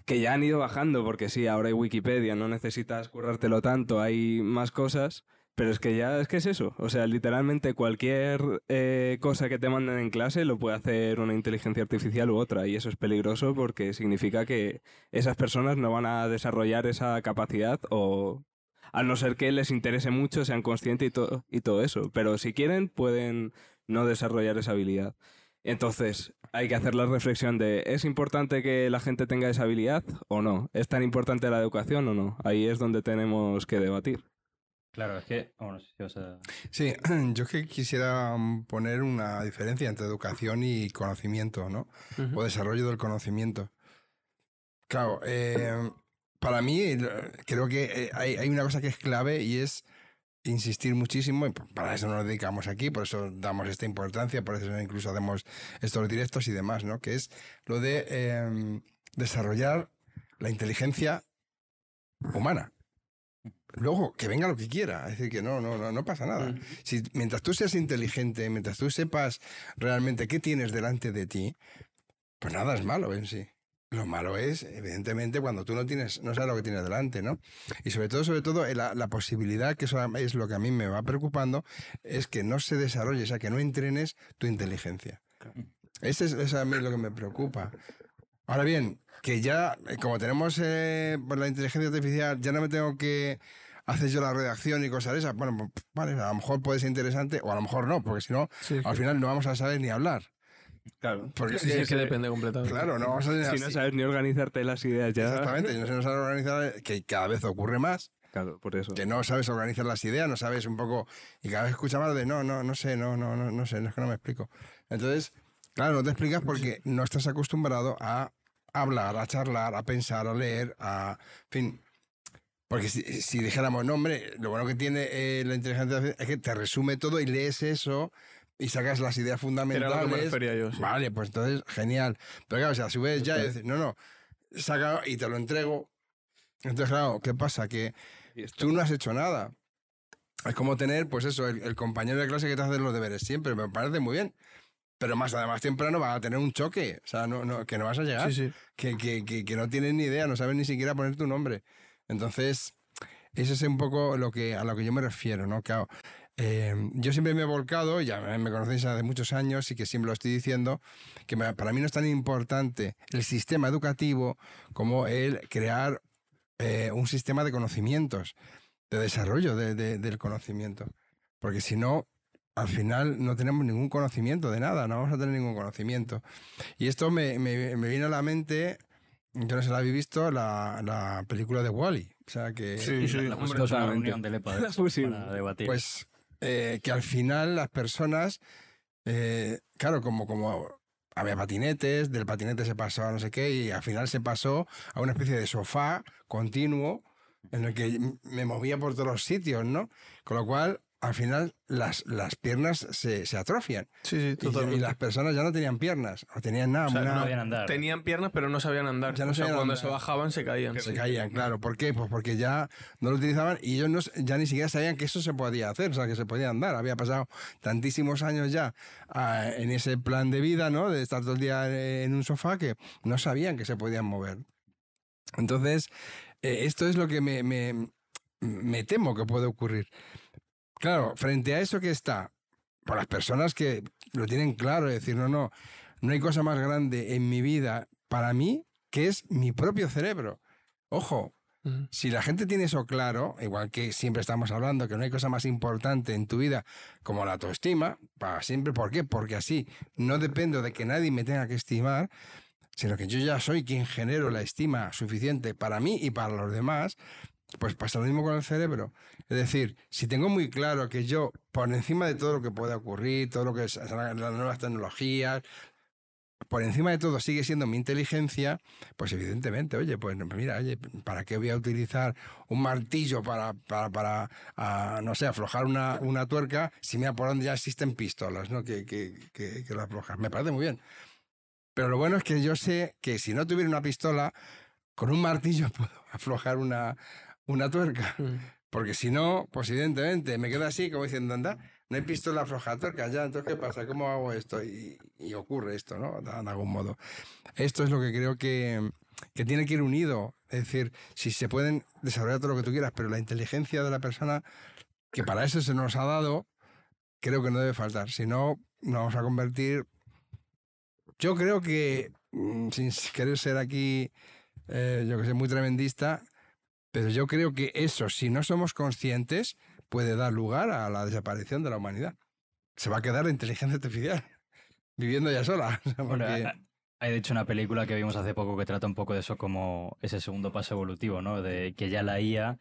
que ya han ido bajando, porque sí, ahora hay Wikipedia, no necesitas currártelo tanto, hay más cosas, Pero es que ya es que es eso. O sea, literalmente cualquier eh, cosa que te manden en clase lo puede hacer una inteligencia artificial u otra. Y eso es peligroso porque significa que esas personas no van a desarrollar esa capacidad o a no ser que les interese mucho, sean conscientes y, todo y todo eso. Pero si quieren, pueden no desarrollar esa habilidad. Entonces, hay que hacer la reflexión de, ¿es importante que la gente tenga esa habilidad o no? ¿Es tan importante la educación o no? Ahí es donde tenemos que debatir. Claro, es que. Bueno, si vas a... Sí, yo es que quisiera mm, poner una diferencia entre educación y conocimiento, ¿no? O desarrollo del conocimiento. Claro, eh, para mí creo que eh, hay, hay una cosa que es clave y es insistir muchísimo, y para eso nos dedicamos aquí, por eso damos esta importancia, por eso incluso hacemos estos directos y demás, ¿no? Que es lo de eh, desarrollar la inteligencia humana. Luego, que venga lo que quiera, es decir, que no, no, no, no pasa nada. Mm. Si, mientras tú seas inteligente, mientras tú sepas realmente qué tienes delante de ti, pues nada es malo en sí. Lo malo es, evidentemente, cuando tú no tienes, no sabes lo que tienes delante, ¿no? Y sobre todo, sobre todo, la, la posibilidad, que eso es lo que a mí me va preocupando, es que no se desarrolle, o sea, que no entrenes tu inteligencia. Ese es, a mí lo que me preocupa. Ahora bien, que ya, eh, como tenemos eh, pues la inteligencia artificial, ya no me tengo que hacer yo la redacción y cosas de esas. Bueno, pues, vale, a lo mejor puede ser interesante o a lo mejor no, porque si no, Sí, al final no vamos a saber ni hablar. Claro. Porque sí, es que- es que depende completamente. Claro, no vamos a Si no sabes ni organizarte las ideas ya. Exactamente, y no se nos sabe organizar, que cada vez ocurre más, Claro, por eso. que no sabes organizar las ideas, no sabes un poco, y cada vez escuchas más de no, no, no sé, no, no, no, no sé, no es que no me explico. Entonces, claro, no te explicas porque no estás acostumbrado a hablar, a charlar, a pensar, a leer, a, en fin. Porque si, si dijéramos, no, hombre, lo bueno que tiene eh, la inteligencia es que te resume todo y lees eso y sacas las ideas Era lo que me fundamentales. refería yo. sí. Vale, pues entonces, genial. Pero claro, si a su vez ya dices, no, no, saca y te lo entrego. Entonces, claro, ¿qué pasa? Que Y tú no has hecho nada. Es como tener, pues eso, el, el compañero de clase que te hace los deberes siempre. Me parece muy bien. Pero más además temprano va a tener un choque. O sea, no, no, que no vas a llegar. Sí, sí. Que, que, que, que no tienes ni idea, no sabes ni siquiera poner tu nombre. Entonces, ese es un poco lo que, a lo que yo me refiero, ¿no? Claro, eh, yo siempre me he volcado, ya me conocéis hace muchos años y que siempre lo estoy diciendo, que me- para mí no es tan importante el sistema educativo como el crear eh, un sistema de conocimientos, de desarrollo de- de- del conocimiento. Porque si no, al final no tenemos ningún conocimiento de nada, no vamos a tener ningún conocimiento. Y esto me, me, me vino a la mente, yo no sé si la habéis visto, la, la película de Wally. O sea que... Sí, sí. la reunión de La eso, pusimos. para debatir. Pues eh, que al final las personas, eh, claro, como, como había patinetes, del patinete se pasó a no sé qué, y al final se pasó a una especie de sofá continuo en el que me movía por todos los sitios, ¿no? Con lo cual, al final, las, las piernas se, se atrofian. Sí, sí, Y, ya- y totalmente. las personas ya no tenían piernas, no tenían nada. O sea, una- no sabían andar. Tenían piernas, pero no sabían andar. Ya no o sea, sabían cuando andar. se bajaban se caían. Se caían, claro. ¿Por qué? Pues porque ya no lo utilizaban y ellos no ya ni siquiera sabían que eso se podía hacer, o sea, que se podía andar. Había pasado tantísimos años ya ah, en ese plan de vida, ¿no? De estar todo el día en un sofá que no sabían que se podían mover. Entonces, eh, esto es lo que me, me, me temo que puede ocurrir. Claro, frente a eso que está, por las personas que lo tienen claro, es decir, no, no, no hay cosa más grande en mi vida para mí que es mi propio cerebro. Ojo, si la gente tiene eso claro, igual que siempre estamos hablando que no hay cosa más importante en tu vida como la autoestima, para siempre, ¿por qué? Porque así no dependo de que nadie me tenga que estimar, sino que yo ya soy quien genero la estima suficiente para mí y para los demás, pues pasa lo mismo con el cerebro. Es decir, si tengo muy claro que yo, por encima de todo lo que pueda ocurrir, todo lo que es las nuevas tecnologías, por encima de todo sigue siendo mi inteligencia, pues evidentemente, oye, pues mira, oye, ¿para qué voy a utilizar un martillo para, para, para ah, no sé, aflojar una, una tuerca si mira por donde ya existen pistolas, ¿no? Que, que, que, que lo. Me parece muy bien. Pero lo bueno es que yo sé que si no tuviera una pistola, con un martillo puedo aflojar una, una tuerca. Ujú. Porque si no, pues evidentemente me quedo así como diciendo, anda, no hay pistola afloja tuerca ya, entonces ¿qué pasa? ¿Cómo hago esto? Y, y ocurre esto, ¿no? De, de algún modo. Esto es lo que creo que, que tiene que ir unido. Es decir, si se pueden desarrollar todo lo que tú quieras, pero la inteligencia de la persona que para eso se nos ha dado, creo que no debe faltar. Si no, nos vamos a convertir. Yo creo que, mm, sin querer ser aquí, eh, yo que sé, muy tremendista, pero yo creo que eso, si no somos conscientes, puede dar lugar a la desaparición de la humanidad. Se va a quedar la inteligencia artificial viviendo ya sola. o sea, Bueno, porque- ha- hay de hecho una película que vimos hace poco que trata un poco de eso como ese segundo paso evolutivo, ¿no? De que ya la IA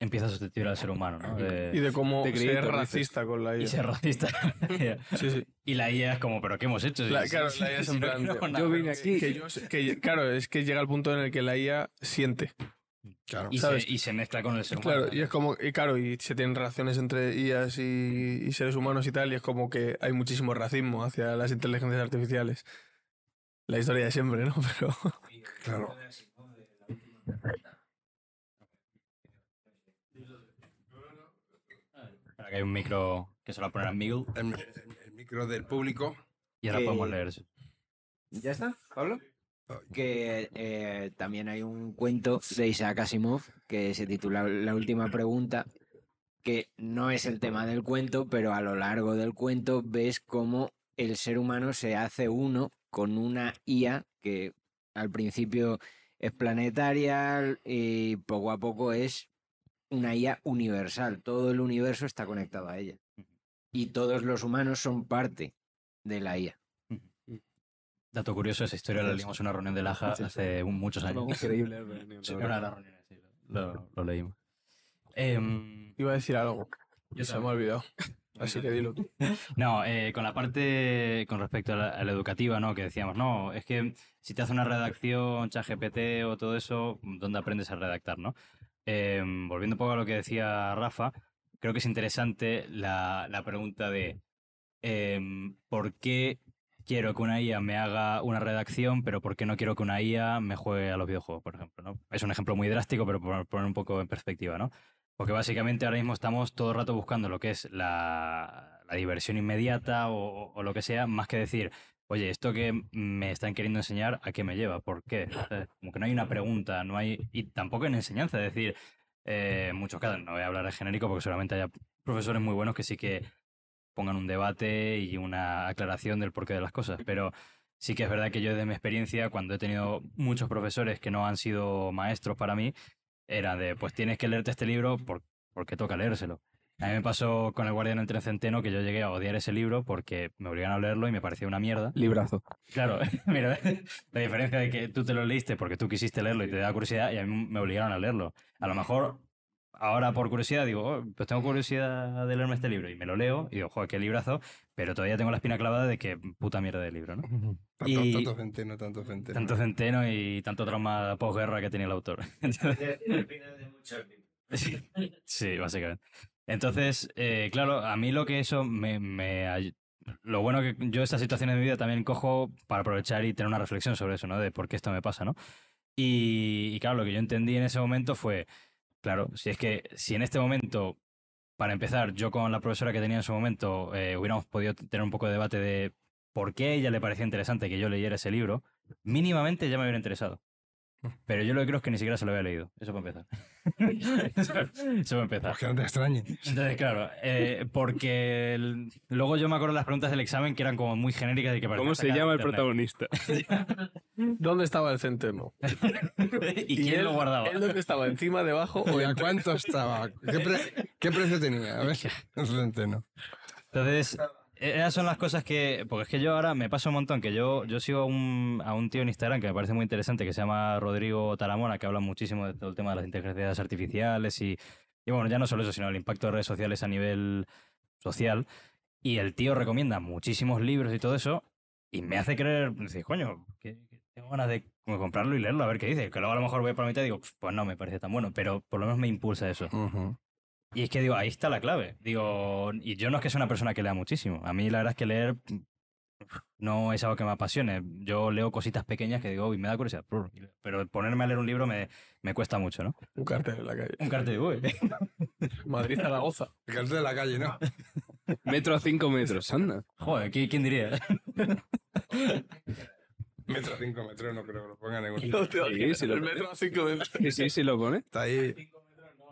empieza a sustituir al ser humano, ¿no? De- Y de cómo de ser gritos, dices. racista con la y IA. ser racista. Sí, sí. y la IA es como, ¿pero qué hemos hecho? La- claro, la IA es en no plan, yo vine aquí. Que yo que- claro, es que llega el punto en el que la IA siente. Claro. Y ¿sabes? se, y se mezcla con el ser humano. Claro, y es como, y claro, y se tienen relaciones entre IAs y, y seres humanos y tal, y es como que hay muchísimo racismo hacia las inteligencias artificiales. La historia de siempre, ¿no? Pero claro. Espera, que hay un micro que se lo va a poner a Miguel El, el- el micro del público. y ahora Que- podemos leer eso. ¿Ya está, Pablo? Que eh, también hay un cuento de Isaac Asimov que se titula La última pregunta, que no es el tema del cuento, pero a lo largo del cuento ves cómo el ser humano se hace uno con una IA que al principio es planetaria y poco a poco es una IA universal. Todo el universo está conectado a ella. Y todos los humanos son parte de la IA. Dato curioso, esa historia la leímos en una reunión de Laja hace un- muchos años. Increíble. reunión, Sí, una de las reuniones, sí, lo, lo leímos. Em, iba a decir algo. Yo se me ha olvidado. Así que dilo tú. No, eh, con la parte con respecto a la, a la educativa, ¿no? Que decíamos, no, es que si te hace una redacción, ChatGPT o todo eso, ¿dónde aprendes a redactar, no? Eh, volviendo un poco a lo que decía Rafa, creo que es interesante la, la pregunta de em, ¿por qué quiero que una IA me haga una redacción, pero por qué no quiero que una IA me juegue a los videojuegos, por ejemplo. Es un ejemplo muy drástico, pero por poner un poco en perspectiva, ¿no? Porque básicamente ahora mismo estamos todo el rato buscando lo que es la, diversión inmediata o, lo que sea, más que decir, oye, esto que me están queriendo enseñar, ¿a qué me lleva? ¿Por qué? Como que no hay una pregunta, no hay. Y tampoco en enseñanza, es decir, eh, muchos casos, no voy a hablar de genérico porque seguramente haya profesores muy buenos que sí que pongan un debate y una aclaración del porqué de las cosas, pero sí que es verdad que yo de mi experiencia, cuando he tenido muchos profesores que no han sido maestros para mí, era de, pues tienes que leerte este libro por- porque toca leérselo. A mí me pasó con El Guardián del Tren Centeno que yo llegué a odiar ese libro porque me obligaron a leerlo y me parecía una mierda. Librazo. Claro, mira, la diferencia de que tú te lo leíste porque tú quisiste leerlo y te da curiosidad y a mí me obligaron a leerlo. A lo mejor ahora por curiosidad digo, "Oh, pues tengo curiosidad de leerme este libro y me lo leo y digo, joder, qué librazo, pero todavía tengo la espina clavada de que puta mierda de libro, ¿no? Tanto, Y- tanto centeno, tanto centeno. Tanto centeno y tanto trauma posguerra que tenía el autor. Sí, sí, básicamente. Entonces, eh, claro, a mí lo que eso me, me Lo bueno que yo estas situaciones de mi vida también cojo para aprovechar y tener una reflexión sobre eso, ¿no? De por qué esto me pasa, ¿no? Y, y claro, lo que yo entendí en ese momento fue, claro, si es que si en este momento, para empezar, yo con la profesora que tenía en su momento, eh, hubiéramos podido tener un poco de debate de por qué a ella le parecía interesante que yo leyera ese libro, mínimamente ya me hubiera interesado. Pero yo lo que creo es que ni siquiera se lo había leído. Eso para empezar. eso, para empezar. Pues que no te extrañe. Entonces, claro, eh, porque el- luego yo me acuerdo de las preguntas del examen que eran como muy genéricas y que ¿Cómo se llama el protagonista? ¿Dónde estaba el centeno? ¿Y quién él- lo guardaba? ¿Él dónde estaba? ¿Encima, debajo o ¿a cuánto estaba? ¿Qué, pre- qué precio tenía? A ver, el centeno. Entonces, esas son las cosas que. Porque es que yo ahora me pasa un montón que yo, yo sigo a un, a un tío en Instagram que me parece muy interesante que se llama Rodrigo Taramona, que habla muchísimo de todo el tema de las inteligencias artificiales y, y bueno, ya no solo eso, sino el impacto de redes sociales a nivel social. Y el tío recomienda muchísimos libros y todo eso, y me hace creer, decir, coño, que, que tengo ganas de comprarlo y leerlo, a ver qué dice. Que luego a lo mejor voy por la mitad y digo, pues no me parece tan bueno, pero por lo menos me impulsa eso. Ujú. Y es que digo, ahí está la clave. Digo, y yo no es que sea una persona que lea muchísimo. A mí la verdad es que leer no es algo que me apasione. Yo leo cositas pequeñas que digo, uy, me da curiosidad. Pero ponerme a leer un libro me, me cuesta mucho, ¿no? Un cartel en la calle. Un cartel de uy. Madrid-Zaragoza. El cartel de la calle, ¿no? Metro a cinco metros, anda. Joder, ¿qui- ¿quién diría? Metro cinco metros, no creo que lo pongan en un... No te Sí, sí lo el metro a cinco metros. Sí, sí, sí lo pone. Está ahí.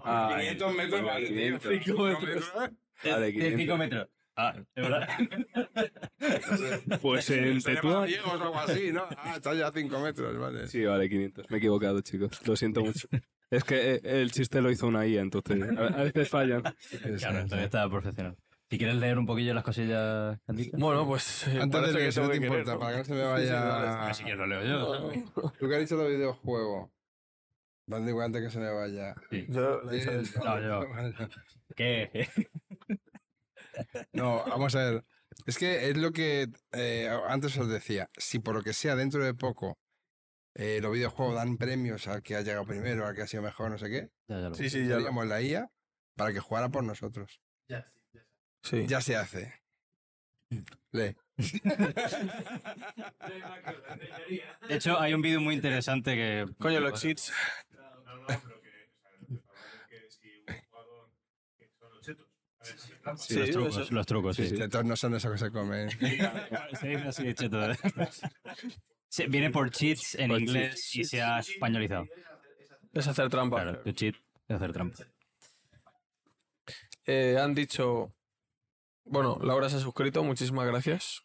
Ah, 500 metros vale, tío. 500. Cinco metros. Vale, De 500. 5 metros. Ah, es verdad. Pues en Tetuán. o algo así, ¿no? Ah, está ya a 5 metros, vale. Sí, vale, 500. Me he equivocado, chicos. Lo siento mucho. Es que eh, el chiste lo hizo una IA, entonces a veces fallan. Claro, entonces está profesional. Si quieres leer un poquillo las cosillas que. Bueno, pues. eh, Antes de leer, que si no te que querer, importa, ¿no? para que no se me Sí, sí, vaya... Lo leo yo. Tú que has dicho de videojuego. Vale, digo antes que se me vaya. Sí. Yo- No, yo. ¿Qué? No, vamos a ver. Es que es lo que eh, antes os decía. Si por lo que sea dentro de poco eh, los videojuegos dan premios al que ha llegado primero, al que ha sido mejor, no sé qué, Ya, ya lo Sí, sí, ya lo- la IA para que jugara por nosotros. Sí. Ya se hace. Lee. De hecho, hay un vídeo muy interesante que. Coño, los cheats. Sí, los Sí, trucos, eso- los trucos, sí. No son eso que se comen. Se dice así, cheto. Sí, Viene por cheats en Por inglés y se ha españolizado. Es hacer trampa. Claro, tu cheat es hacer trampa. Eh, han dicho. Bueno, Laura se ha suscrito, muchísimas gracias.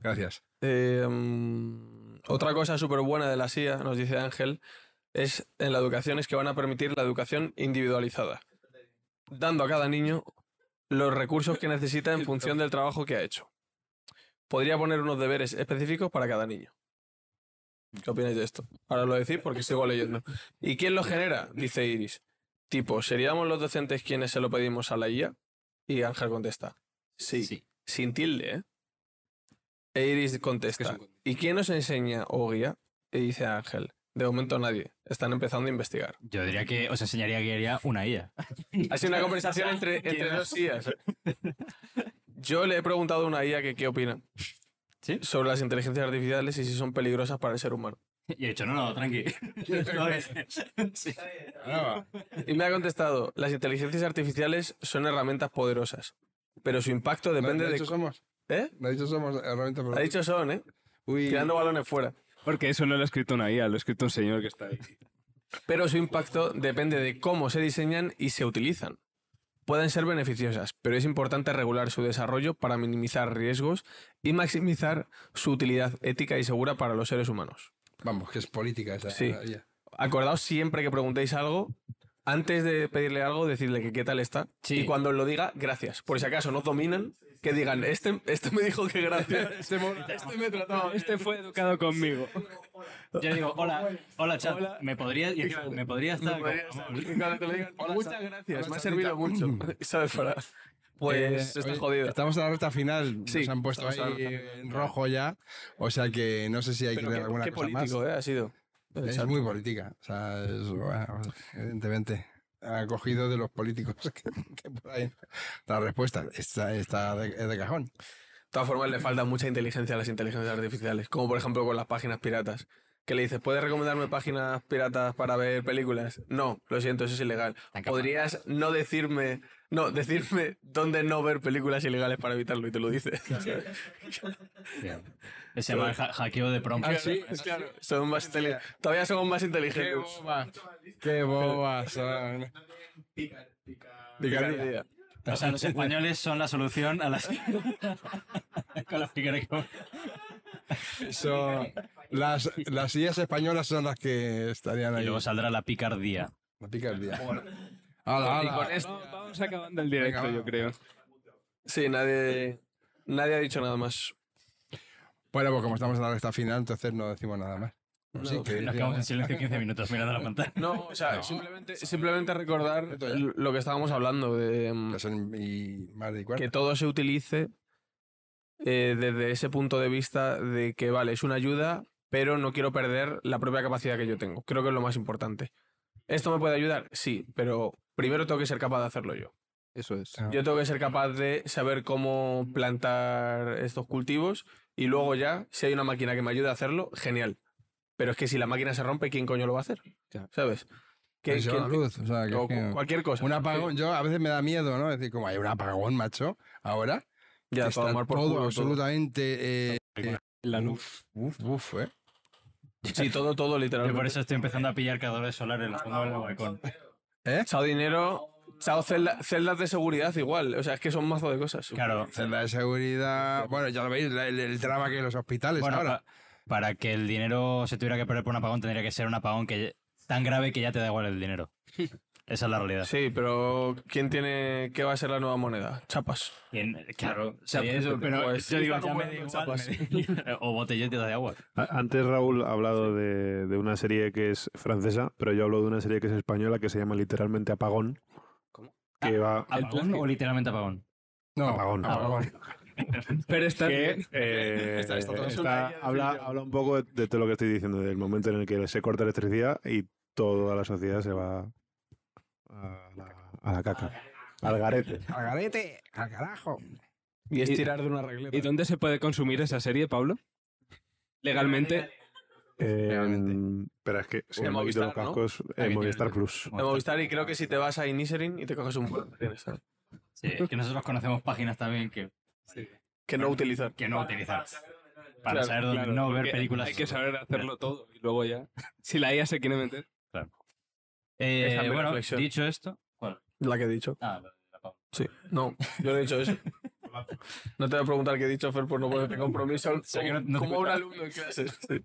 Gracias. Eh, mm, otra cosa súper buena de la SIA, nos dice Ángel, es en la educación es que van a permitir la educación individualizada, dando a cada niño los recursos que necesita en función del trabajo que ha hecho. Podría poner unos deberes específicos para cada niño. ¿Qué opináis de esto? Ahora lo decís porque sigo leyendo. ¿Y quién lo genera? Dice Iris. Tipo, ¿seríamos los docentes quienes se lo pedimos a la IA? Y Ángel contesta. Sí. Sí. Sin tilde, ¿eh? E Iris contesta. ¿Y quién nos enseña o guía? Y dice Ángel. De momento nadie. Están empezando a investigar. Yo diría que os enseñaría que haría una IA. Ha sido una conversación entre, entre dos IAs. Yo le he preguntado a una IA que qué opina ¿Sí? sobre las inteligencias artificiales y si son peligrosas para el ser humano. Y he dicho, no, no, tranqui. Sí. Ah, Y me ha contestado, las inteligencias artificiales son herramientas poderosas, pero su impacto depende ¿No ha de... dicho somos? ¿Eh? ¿No ha dicho somos herramientas Ha dicho son, ¿eh? Uy, Tirando balones fuera. Porque eso no lo ha escrito una IA, lo ha escrito un señor que está ahí. pero su impacto depende de cómo se diseñan y se utilizan. Pueden ser beneficiosas, pero es importante regular su desarrollo para minimizar riesgos y maximizar su utilidad ética y segura para los seres humanos. Vamos, que es política esa. Sí. Acordaos siempre que preguntéis algo, antes de pedirle algo, decirle que qué tal está. Sí. Y cuando os lo diga, gracias. Por si acaso no dominan, que digan, este, este me dijo que gracias. Este, este me trataba. Este fue educado conmigo. Yo digo, hola, hola chat, ¿me podría, y encima, ¿me podría estar? Me podría Muchas gracias, hola, me ha Chatita". servido mucho. ¿Sabes? Para... Pues Eh, está oye, jodido. Estamos en la recta final. Sí, Nos han puesto ahí en rojo ya. O sea que no sé si hay que ver alguna qué cosa político, más. ¿eh? Ha sido. Es Exacto. muy política. O sea, es, bueno, evidentemente. Ha cogido de los políticos que, que por ahí. La respuesta está, está de, es de cajón. De todas formas, le falta mucha inteligencia a las inteligencias artificiales, como por ejemplo con las páginas piratas. Que le dices, ¿puedes recomendarme páginas piratas para ver películas? No, lo siento, eso es ilegal. ¿Podrías no decirme, no, decirme dónde no ver películas ilegales para evitarlo? Y te lo dice. Se llama el ha- hackeo de prompt. Ah, sí, claro. Son más Todavía somos más Qué inteligentes. Qué bobas son. Picardía. O sea, los españoles son la solución a las... Con las las, las IAs españolas son las que estarían Y ahí. luego saldrá la picardía. La picardía. Hala, Y hala. con esto- Vamos, acabando el directo, Venga, yo creo. Sí, nadie, nadie ha dicho nada más. Bueno, pues como estamos en la recta final, entonces no decimos nada más. No, sí, que Nos quedamos en silencio 15 minutos mirando la pantalla. No, o sea, No. Simplemente, simplemente recordar lo que estábamos hablando de más de que todo se utilice eh, desde ese punto de vista de que, vale, es una ayuda, pero no quiero perder la propia capacidad que yo tengo. Creo que es lo más importante. ¿Esto me puede ayudar? Sí, pero primero tengo que ser capaz de hacerlo yo. Eso es. Ah. Yo tengo que ser capaz de saber cómo plantar estos cultivos y luego ya, si hay una máquina que me ayude a hacerlo, genial. Pero es que si la máquina se rompe, ¿quién coño lo va a hacer? Ya. ¿Sabes? Que ¿Quién- se va la quién- luz. O sea, que o que- cualquier cosa. un apagón, yo a veces me da miedo, ¿no? Es decir, como hay un apagón, macho, ahora. Ya, está tomar por todo culo todo. absolutamente. eh, La luz. uf, uf, ¿eh? Sí, todo, todo Yo literalmente. por eso estoy empezando a pillar cargadores solares en el fondo del balcón. ¿Eh? Chao dinero, chao celda- celdas de seguridad igual. O sea, es que son mazo de cosas. Claro, Celda de seguridad. Bueno, ya lo veis, la- el, el drama que hay en los hospitales bueno, ahora. pa- para que el dinero se tuviera que perder por un apagón, tendría que ser un apagón que tan grave que ya te da igual el dinero. Esa es la realidad. Sí, pero ¿quién tiene qué va a ser la nueva moneda? Chapas. Claro, sí, eso, pero pues, yo digo, ya como me chapas. me- o botelletas de agua. A- Antes Raúl ha hablado de, de una serie que es francesa, pero yo hablo de una serie que es española que se llama literalmente Apagón. ¿Cómo? Que va. ¿Apagón o literalmente apagón? No, Apagón. apagón. Pero está que eh, Está- está todo- está- habla, habla un poco de, de todo lo que estoy diciendo, del momento en el que se corta electricidad y toda la sociedad se va a la, a la caca, al garete. Al garete, al carajo. Y es tirar de una regleta. ¿Y dónde se puede consumir esa serie, Pablo? Legalmente. Eh, pero es que si En me quito los Movistar, ¿no? cascos, en que Movistar Plus. Movistar y creo que si te vas a Iniserin y te coges un buen tienes, ¿sabes? Sí, es que nosotros conocemos páginas también que, que no utilizar. que no utilizar. Para Claro, saber dónde Claro, no ver porque películas. Hay que saber hacerlo todo y luego ya. Si la IA se quiere meter. Eh, Esa es mi bueno, reflexión. dicho esto. ¿cuál? La que he dicho. Ah, la pausa. Sí. No, yo no he dicho eso. No te voy a preguntar qué he dicho, Fer, por no ponerte compromiso. que no- no te como un cuesta. alumno en clase. Sí.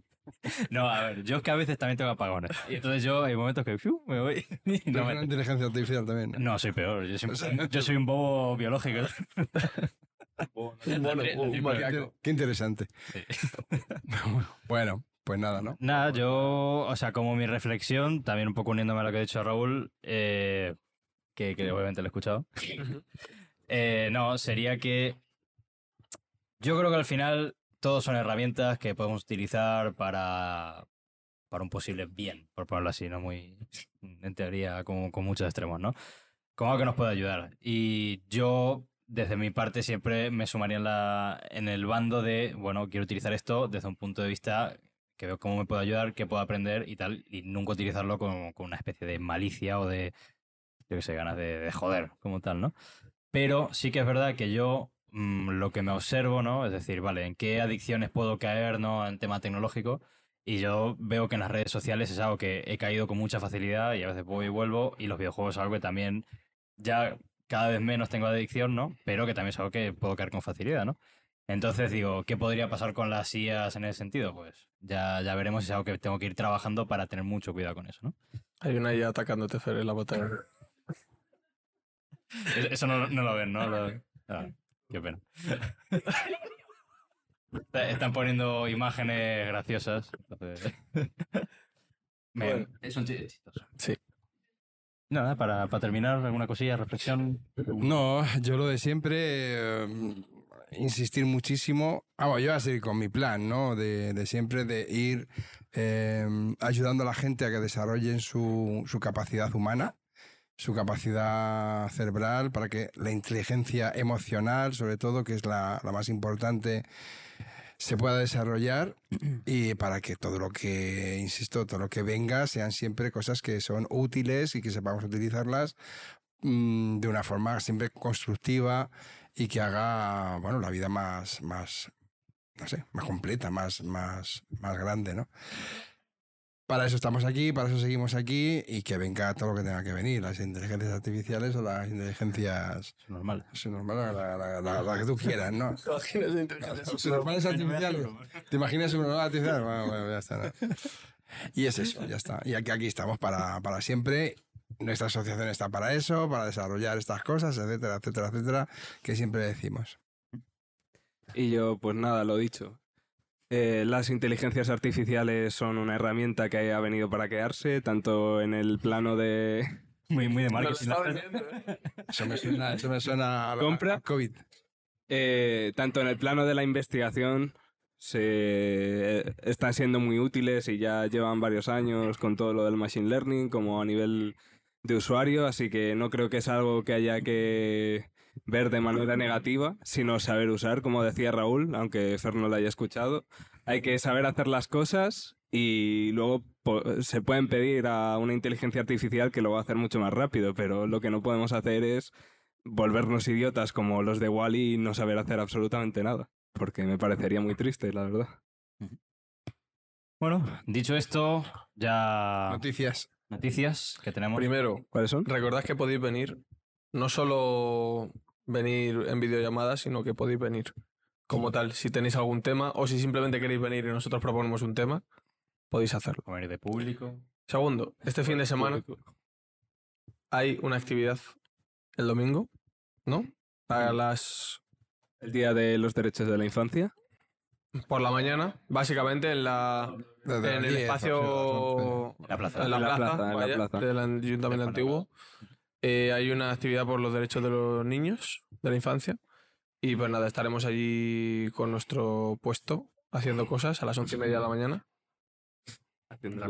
No, a ver, yo es que a veces también tengo apones. Y entonces yo hay momentos que ¡fiu! me voy. y no, me- inteligencia artificial también. ¿no? no, soy peor. Yo soy, yo soy un bobo biológico. Un La- un maníaco. Qué interesante. Sí. Bueno, pues nada, ¿no? Nada, yo, o sea, como mi reflexión, también un poco uniéndome a lo que ha dicho Raúl, eh, que, que obviamente lo he escuchado. Eh, no, sería que yo creo que al final todos son herramientas que podemos utilizar para, para un posible bien, por ponerlo así, no muy, en teoría, como, con muchos extremos, ¿no? Como algo que nos puede ayudar. Y yo, desde mi parte, siempre me sumaría en, la, en el bando de, bueno, quiero utilizar esto desde un punto de vista que veo cómo me puede ayudar, qué puedo aprender y tal, y nunca utilizarlo con, con una especie de malicia o de, yo qué sé, ganas de, de joder, como tal, ¿no? Pero sí que es verdad que yo mm, lo que me observo, ¿no? Es decir, vale, ¿en qué adicciones puedo caer, ¿no? En tema tecnológico. Y yo veo que en las redes sociales es algo que he caído con mucha facilidad y a veces voy y vuelvo. Y los videojuegos es algo que también ya cada vez menos tengo adicción, ¿no? Pero que también es algo que puedo caer con facilidad, ¿no? Entonces digo, ¿qué podría pasar con las IAs en ese sentido? Pues ya, ya veremos si es algo que tengo que ir trabajando para tener mucho cuidado con eso, ¿no? Hay una ya atacándote, Fer, en la batalla. Es- Eso no, no lo ven, ¿no? Lo- ah, qué pena. Está- Están poniendo imágenes graciosas. entonces- Me- Bueno. es un chiste chistoso. Sí. Nada, para, para terminar, alguna cosilla, reflexión. No, yo lo de siempre, eh, insistir muchísimo. Vamos, yo voy a seguir con mi plan, ¿no? De, de siempre de ir eh, ayudando a la gente a que desarrollen su, su capacidad humana, su capacidad cerebral, para que la inteligencia emocional, sobre todo, que es la, la más importante, se pueda desarrollar y para que todo lo que, insisto, todo lo que venga sean siempre cosas que son útiles y que sepamos utilizarlas mm, de una forma siempre constructiva y que haga, bueno, la vida más, más, no sé, más completa, más, más, más grande, ¿no? Para eso estamos aquí, para eso seguimos aquí y que venga todo lo que tenga que venir, las inteligencias artificiales o las inteligencias, Es normal. es normal, la, la- la- la que tú quieras, ¿no? Los normales artificiales. ¿Te imaginas un normal artificial? Bueno, bueno, ya está. ¿no? Y es eso, ya está. Y aquí, aquí estamos para, para siempre. Nuestra asociación está para eso, para desarrollar estas cosas, etcétera, etcétera, etcétera, que siempre decimos. Y yo, pues nada, lo dicho. Eh, las inteligencias artificiales son una herramienta que ha venido para quedarse, tanto en el plano de... Muy, muy de marketing. ¿eh? Eso me suena, eso me suena a, la- ¿Compra? a COVID. eh, tanto en el plano de la investigación se eh, están siendo muy útiles y ya llevan varios años con todo lo del machine learning como a nivel de usuario, así que no creo que es algo que haya que ver de manera negativa, sino saber usar, como decía Raúl, aunque Fer no lo haya escuchado. Hay que saber hacer las cosas y luego se pueden pedir a una inteligencia artificial que lo va a hacer mucho más rápido, pero lo que no podemos hacer es volvernos idiotas como los de Wally y no saber hacer absolutamente nada, porque me parecería muy triste, la verdad. Bueno, dicho esto, ya. Noticias. noticias que tenemos. Primero, ¿Cuáles son? recordad que podéis venir, no solo venir en videollamada, sino que podéis venir como tal. Si tenéis algún tema o si simplemente queréis venir y nosotros proponemos un tema, podéis hacerlo. Comer de público. Segundo, este fin de semana hay una actividad el domingo, ¿no? A las El Día de los Derechos de la Infancia. por la mañana, básicamente en la Desde en el 10, espacio La plaza. en la En la plaza, plaza, en la vaya, plaza. del ayuntamiento antiguo. Eh, hay una actividad por los derechos de los niños, de la infancia. Y pues nada, estaremos allí con nuestro puesto haciendo cosas a las once y media de la mañana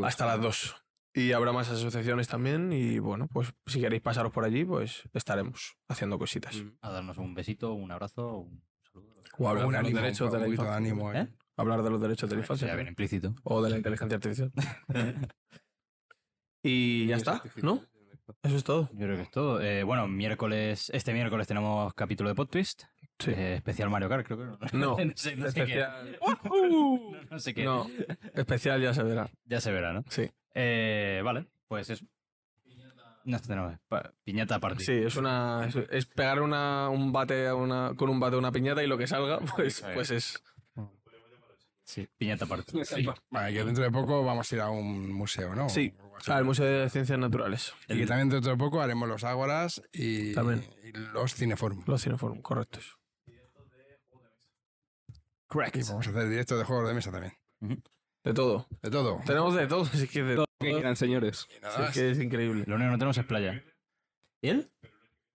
hasta las dos. Y habrá más asociaciones también. Y bueno, pues si queréis pasaros por allí, pues estaremos haciendo cositas. Mm. A darnos un besito, un abrazo, un saludo. O hablar Un de los ánimo, derechos un de la de infancia. ánimo, ¿eh? ¿Eh? Hablar de los derechos de la infancia. Bien implícito. O de la inteligencia artificial. y ya está, ¿no? Eso es todo. Yo creo que es todo. Eh, bueno, miércoles, este miércoles tenemos capítulo de Podtwist. Sí. Eh, especial Mario Kart, creo que No, no sé, no sé qué. especial, No, no sé qué. no, especial ya se verá. Ya se verá, ¿no? Sí. Eh, vale, pues es. No, esto no Piñata party. Sí, es una es, es pegar una, un bate a una, con un bate a una piñata y lo que salga, pues, pues es. Sí, piñata party. Vale, que dentro de poco vamos a ir a un museo, ¿no? Sí. Al Museo de Ciencias Naturales. Y que también dentro de poco haremos los ágoras y, También. y los cineforum. Los Cineforum, correctos. Y vamos a hacer directo de juegos de mesa también. De todo. De todo. Tenemos de todo, así que de todo. ¿Qué quieran, señores? Que es increíble. Lo único que no tenemos es playa. ¿Y él?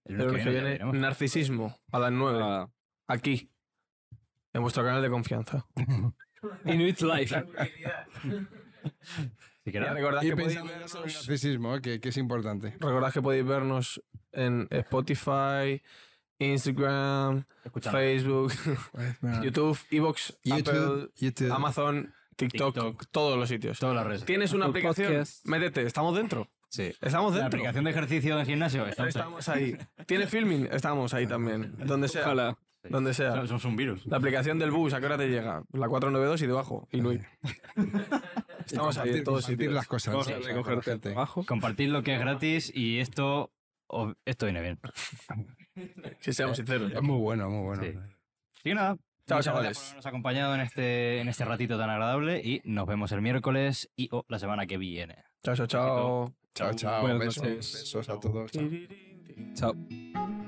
El lunes que viene. Narcisismo a las 9. Ah, Aquí. En vuestro canal de confianza. Inuit Life. Si Y quieres. recordad Y que, podéis pensando en el vernos, narcisismo, ¿eh? que, que es importante. recordad que podéis vernos en Spotify, Instagram, Escuchando. Facebook, YouTube, Evox, YouTube, Apple, YouTube. Amazon, TikTok, TikTok. todos los sitios. Todas las redes. ¿Tienes una Apple aplicación? Podcast. Métete, estamos dentro. Sí. Estamos La dentro. aplicación de ejercicio en gimnasio. Estamos ahí. Estamos ahí. ¿Tiene filming? Estamos ahí también. Donde sea. Ojalá. Sí. Donde sea. Somos- Somos un virus. La aplicación del bus, ¿a qué hora te llega? La 492 y debajo. Inuit. Estamos ahí compartir, todos compartir sitios. las cosas. Vamos el trabajo. Compartid lo que es gratis y esto. esto viene bien. Que seamos sinceros. Es muy bueno, muy bueno. Sí. Que nada. Chao, chavales. gracias por habernos acompañado en este, en este ratito tan agradable y nos vemos el miércoles y o la semana que viene. Chao, chao, chao. Chao, chao. Besos, besos a todos. chao. Chao.